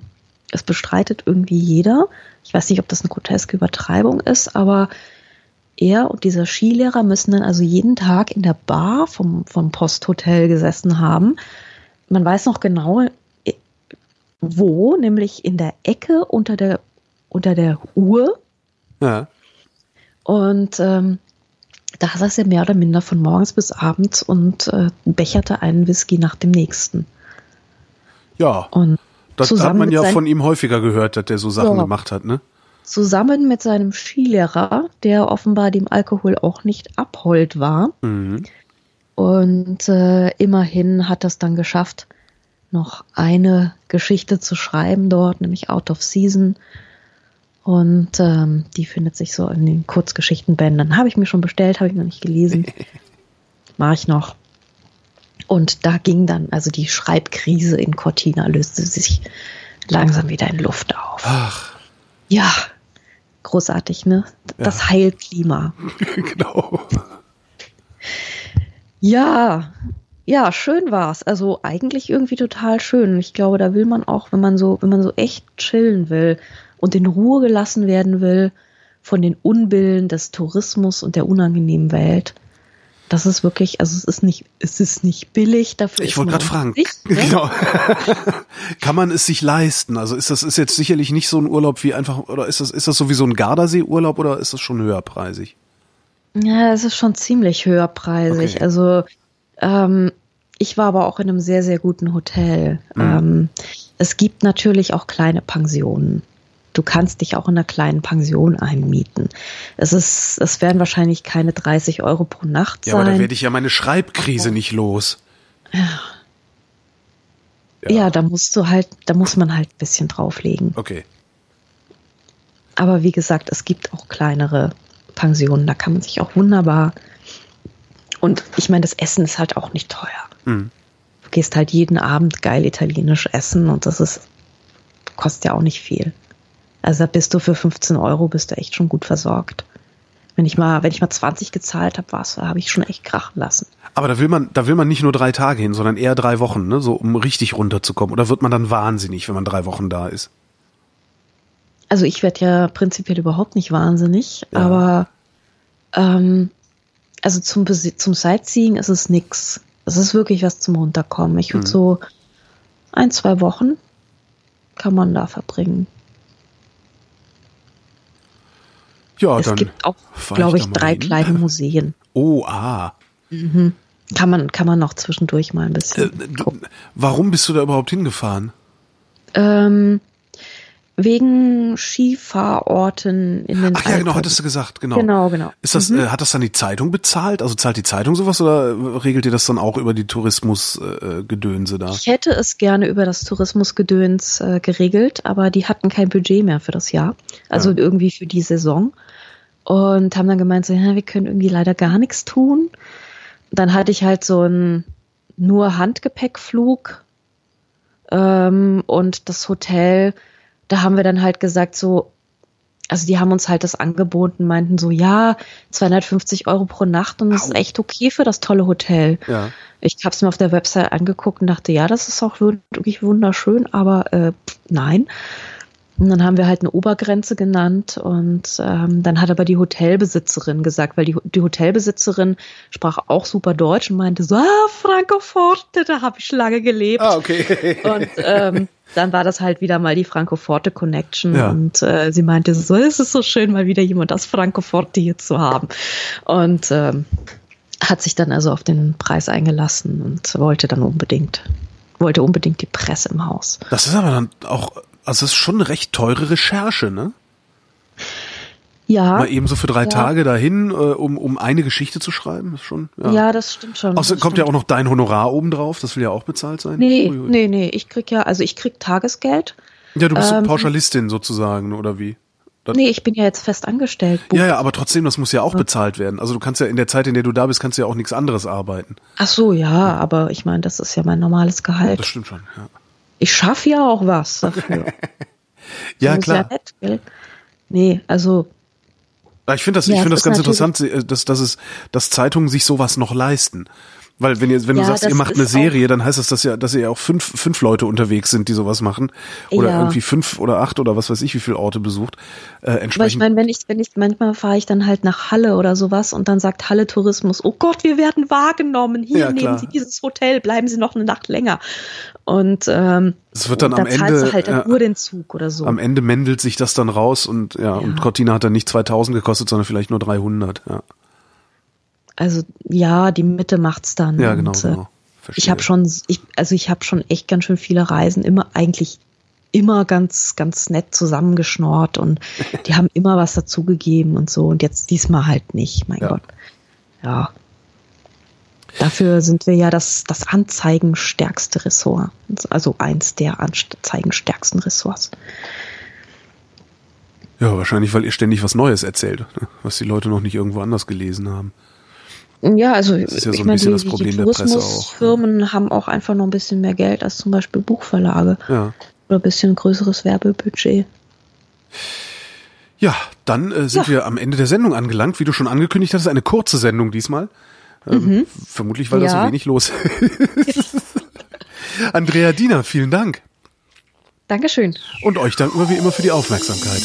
C: es bestreitet irgendwie jeder. Ich weiß nicht, ob das eine groteske Übertreibung ist, aber er und dieser Skilehrer müssen dann also jeden Tag in der Bar vom, vom Posthotel gesessen haben. Man weiß noch genau, äh, wo, nämlich in der Ecke unter der, unter der Uhr.
B: Ja.
C: Und ähm, da saß er mehr oder minder von morgens bis abends und äh, becherte einen Whisky nach dem nächsten.
B: Ja. Und das hat man ja von ihm häufiger gehört, dass der so Sachen ja, gemacht hat, ne?
C: Zusammen mit seinem Skilehrer, der offenbar dem Alkohol auch nicht abhold war. Mhm. Und äh, immerhin hat das dann geschafft, noch eine Geschichte zu schreiben dort, nämlich Out of Season. Und ähm, die findet sich so in den Kurzgeschichtenbänden. Habe ich mir schon bestellt, habe ich noch nicht gelesen. (laughs) Mache ich noch. Und da ging dann, also die Schreibkrise in Cortina löste sich langsam wieder in Luft auf.
B: Ach.
C: Ja, großartig, ne? Das ja. Heilklima. (laughs)
B: genau.
C: Ja, ja, schön war's. Also eigentlich irgendwie total schön. Ich glaube, da will man auch, wenn man so, wenn man so echt chillen will, und in Ruhe gelassen werden will von den Unbillen des Tourismus und der unangenehmen Welt. Das ist wirklich, also es ist nicht, es ist nicht billig dafür.
B: Ich wollte gerade fragen, nicht, ne? genau. (laughs) Kann man es sich leisten? Also ist das ist jetzt sicherlich nicht so ein Urlaub wie einfach, oder ist das ist das sowieso ein Gardasee-Urlaub oder ist das schon höherpreisig?
C: Ja, es ist schon ziemlich höherpreisig. Okay. Also ähm, ich war aber auch in einem sehr sehr guten Hotel. Mhm. Ähm, es gibt natürlich auch kleine Pensionen. Du kannst dich auch in einer kleinen Pension einmieten. Es ist, es werden wahrscheinlich keine 30 Euro pro Nacht sein.
B: Ja, aber da werde ich ja meine Schreibkrise nicht los.
C: Ja. ja. Ja, da musst du halt, da muss man halt ein bisschen drauflegen.
B: Okay.
C: Aber wie gesagt, es gibt auch kleinere Pensionen, da kann man sich auch wunderbar. Und ich meine, das Essen ist halt auch nicht teuer. Mhm. Du gehst halt jeden Abend geil italienisch essen und das ist, kostet ja auch nicht viel. Also da bist du für 15 Euro bist du echt schon gut versorgt. Wenn ich mal, wenn ich mal 20 gezahlt habe, was, habe ich schon echt krachen lassen.
B: Aber da will man, da will man nicht nur drei Tage hin, sondern eher drei Wochen, ne? So um richtig runterzukommen. Oder wird man dann wahnsinnig, wenn man drei Wochen da ist?
C: Also ich werde ja prinzipiell überhaupt nicht wahnsinnig, ja. aber ähm, also zum, zum Sightseeing ist es nix. Es ist wirklich was zum Runterkommen. Ich würde hm. so ein, zwei Wochen kann man da verbringen.
B: Ja,
C: es
B: dann
C: gibt auch, glaube ich, drei hin. kleine Museen. (laughs)
B: Oh, ah.
C: Mhm. Kann man, kann man noch zwischendurch mal ein bisschen. Äh,
B: warum bist du da überhaupt hingefahren?
C: Ähm, Wegen Skifahrorten in den
B: Ach ja, genau, hattest du gesagt, genau.
C: Genau, genau.
B: Ist das, mhm. äh, hat das dann die Zeitung bezahlt? Also zahlt die Zeitung sowas oder regelt ihr das dann auch über die Tourismusgedönse äh, da?
C: Ich hätte es gerne über das Tourismusgedöns äh, geregelt, aber die hatten kein Budget mehr für das Jahr. Also ja. irgendwie für die Saison. Und haben dann gemeint, so, ja, wir können irgendwie leider gar nichts tun. Dann hatte ich halt so einen nur Handgepäckflug ähm, und das Hotel da haben wir dann halt gesagt, so, also die haben uns halt das angeboten, meinten so, ja, 250 Euro pro Nacht und das Au. ist echt okay für das tolle Hotel. Ja. Ich habe es mir auf der Website angeguckt und dachte, ja, das ist auch wirklich wunderschön, aber äh, nein. Und dann haben wir halt eine Obergrenze genannt und ähm, dann hat aber die Hotelbesitzerin gesagt, weil die, die Hotelbesitzerin sprach auch super Deutsch und meinte so, ah, Francoforte, da habe ich lange gelebt. Ah, okay. (laughs) Und ähm, dann war das halt wieder mal die Francoforte Connection ja. und äh, sie meinte so, es ist so schön, mal wieder jemand aus Francoforte hier zu haben. Und ähm, hat sich dann also auf den Preis eingelassen und wollte dann unbedingt wollte unbedingt die Presse im Haus.
B: Das ist aber dann auch also es ist schon eine recht teure Recherche, ne?
C: Ja.
B: Mal eben so für drei ja. Tage dahin, äh, um, um eine Geschichte zu schreiben, ist schon.
C: Ja, ja das stimmt schon.
B: Außerdem kommt
C: stimmt.
B: ja auch noch dein Honorar obendrauf, das will ja auch bezahlt sein.
C: Nee, Uiui. nee, nee, ich krieg ja, also ich krieg Tagesgeld.
B: Ja, du bist ähm, Pauschalistin sozusagen, oder wie?
C: Das nee, ich bin ja jetzt fest angestellt.
B: Buch. Ja, ja, aber trotzdem, das muss ja auch bezahlt werden. Also du kannst ja in der Zeit, in der du da bist, kannst du ja auch nichts anderes arbeiten.
C: Ach so, ja, aber ich meine, das ist ja mein normales Gehalt.
B: Das stimmt schon, ja.
C: Ich schaffe ja auch was dafür. (laughs)
B: ja, klar. Ja nett,
C: nee, also.
B: Ich finde das, ja, ich finde das ganz interessant, dass, dass es, dass Zeitungen sich sowas noch leisten. Weil wenn ihr, wenn ja, du sagst, ihr macht eine Serie, dann heißt das, dass ja, dass ihr auch fünf, fünf Leute unterwegs sind, die sowas machen. Oder ja. irgendwie fünf oder acht oder was weiß ich, wie viele Orte besucht. Äh, entsprechend. Aber
C: ich meine, wenn ich, wenn ich, manchmal fahre ich dann halt nach Halle oder sowas und dann sagt Halle Tourismus, oh Gott, wir werden wahrgenommen. Hier ja, nehmen Sie dieses Hotel, bleiben Sie noch eine Nacht länger. Und ähm,
B: es wird dann am Ende
C: halt dann nur den Zug oder so.
B: Am Ende mendelt sich das dann raus und ja, ja. und Cortina hat dann nicht 2000 gekostet, sondern vielleicht nur 300. Ja.
C: Also ja, die Mitte macht's dann.
B: Ja, genau. Und, äh, genau.
C: Ich habe schon, ich, also ich habe schon echt ganz schön viele Reisen immer eigentlich immer ganz, ganz nett zusammengeschnort und (laughs) die haben immer was dazugegeben und so und jetzt diesmal halt nicht, mein ja. Gott. Ja. Dafür sind wir ja das, das anzeigenstärkste Ressort. Also eins der anzeigenstärksten Ressorts.
B: Ja, wahrscheinlich, weil ihr ständig was Neues erzählt, ne? was die Leute noch nicht irgendwo anders gelesen haben.
C: Ja, also das
B: ist ja so ein bisschen meine, das Problem die der Presse auch.
C: Firmen ja. haben auch einfach noch ein bisschen mehr Geld als zum Beispiel Buchverlage. Ja. Oder ein bisschen größeres Werbebudget.
B: Ja, dann äh, sind ja. wir am Ende der Sendung angelangt. Wie du schon angekündigt hast, eine kurze Sendung diesmal. Ähm, mhm. Vermutlich, weil ja. da so wenig los ist. (laughs) Andrea Diener, vielen Dank.
C: Dankeschön.
B: Und euch danken wir wie immer für die Aufmerksamkeit.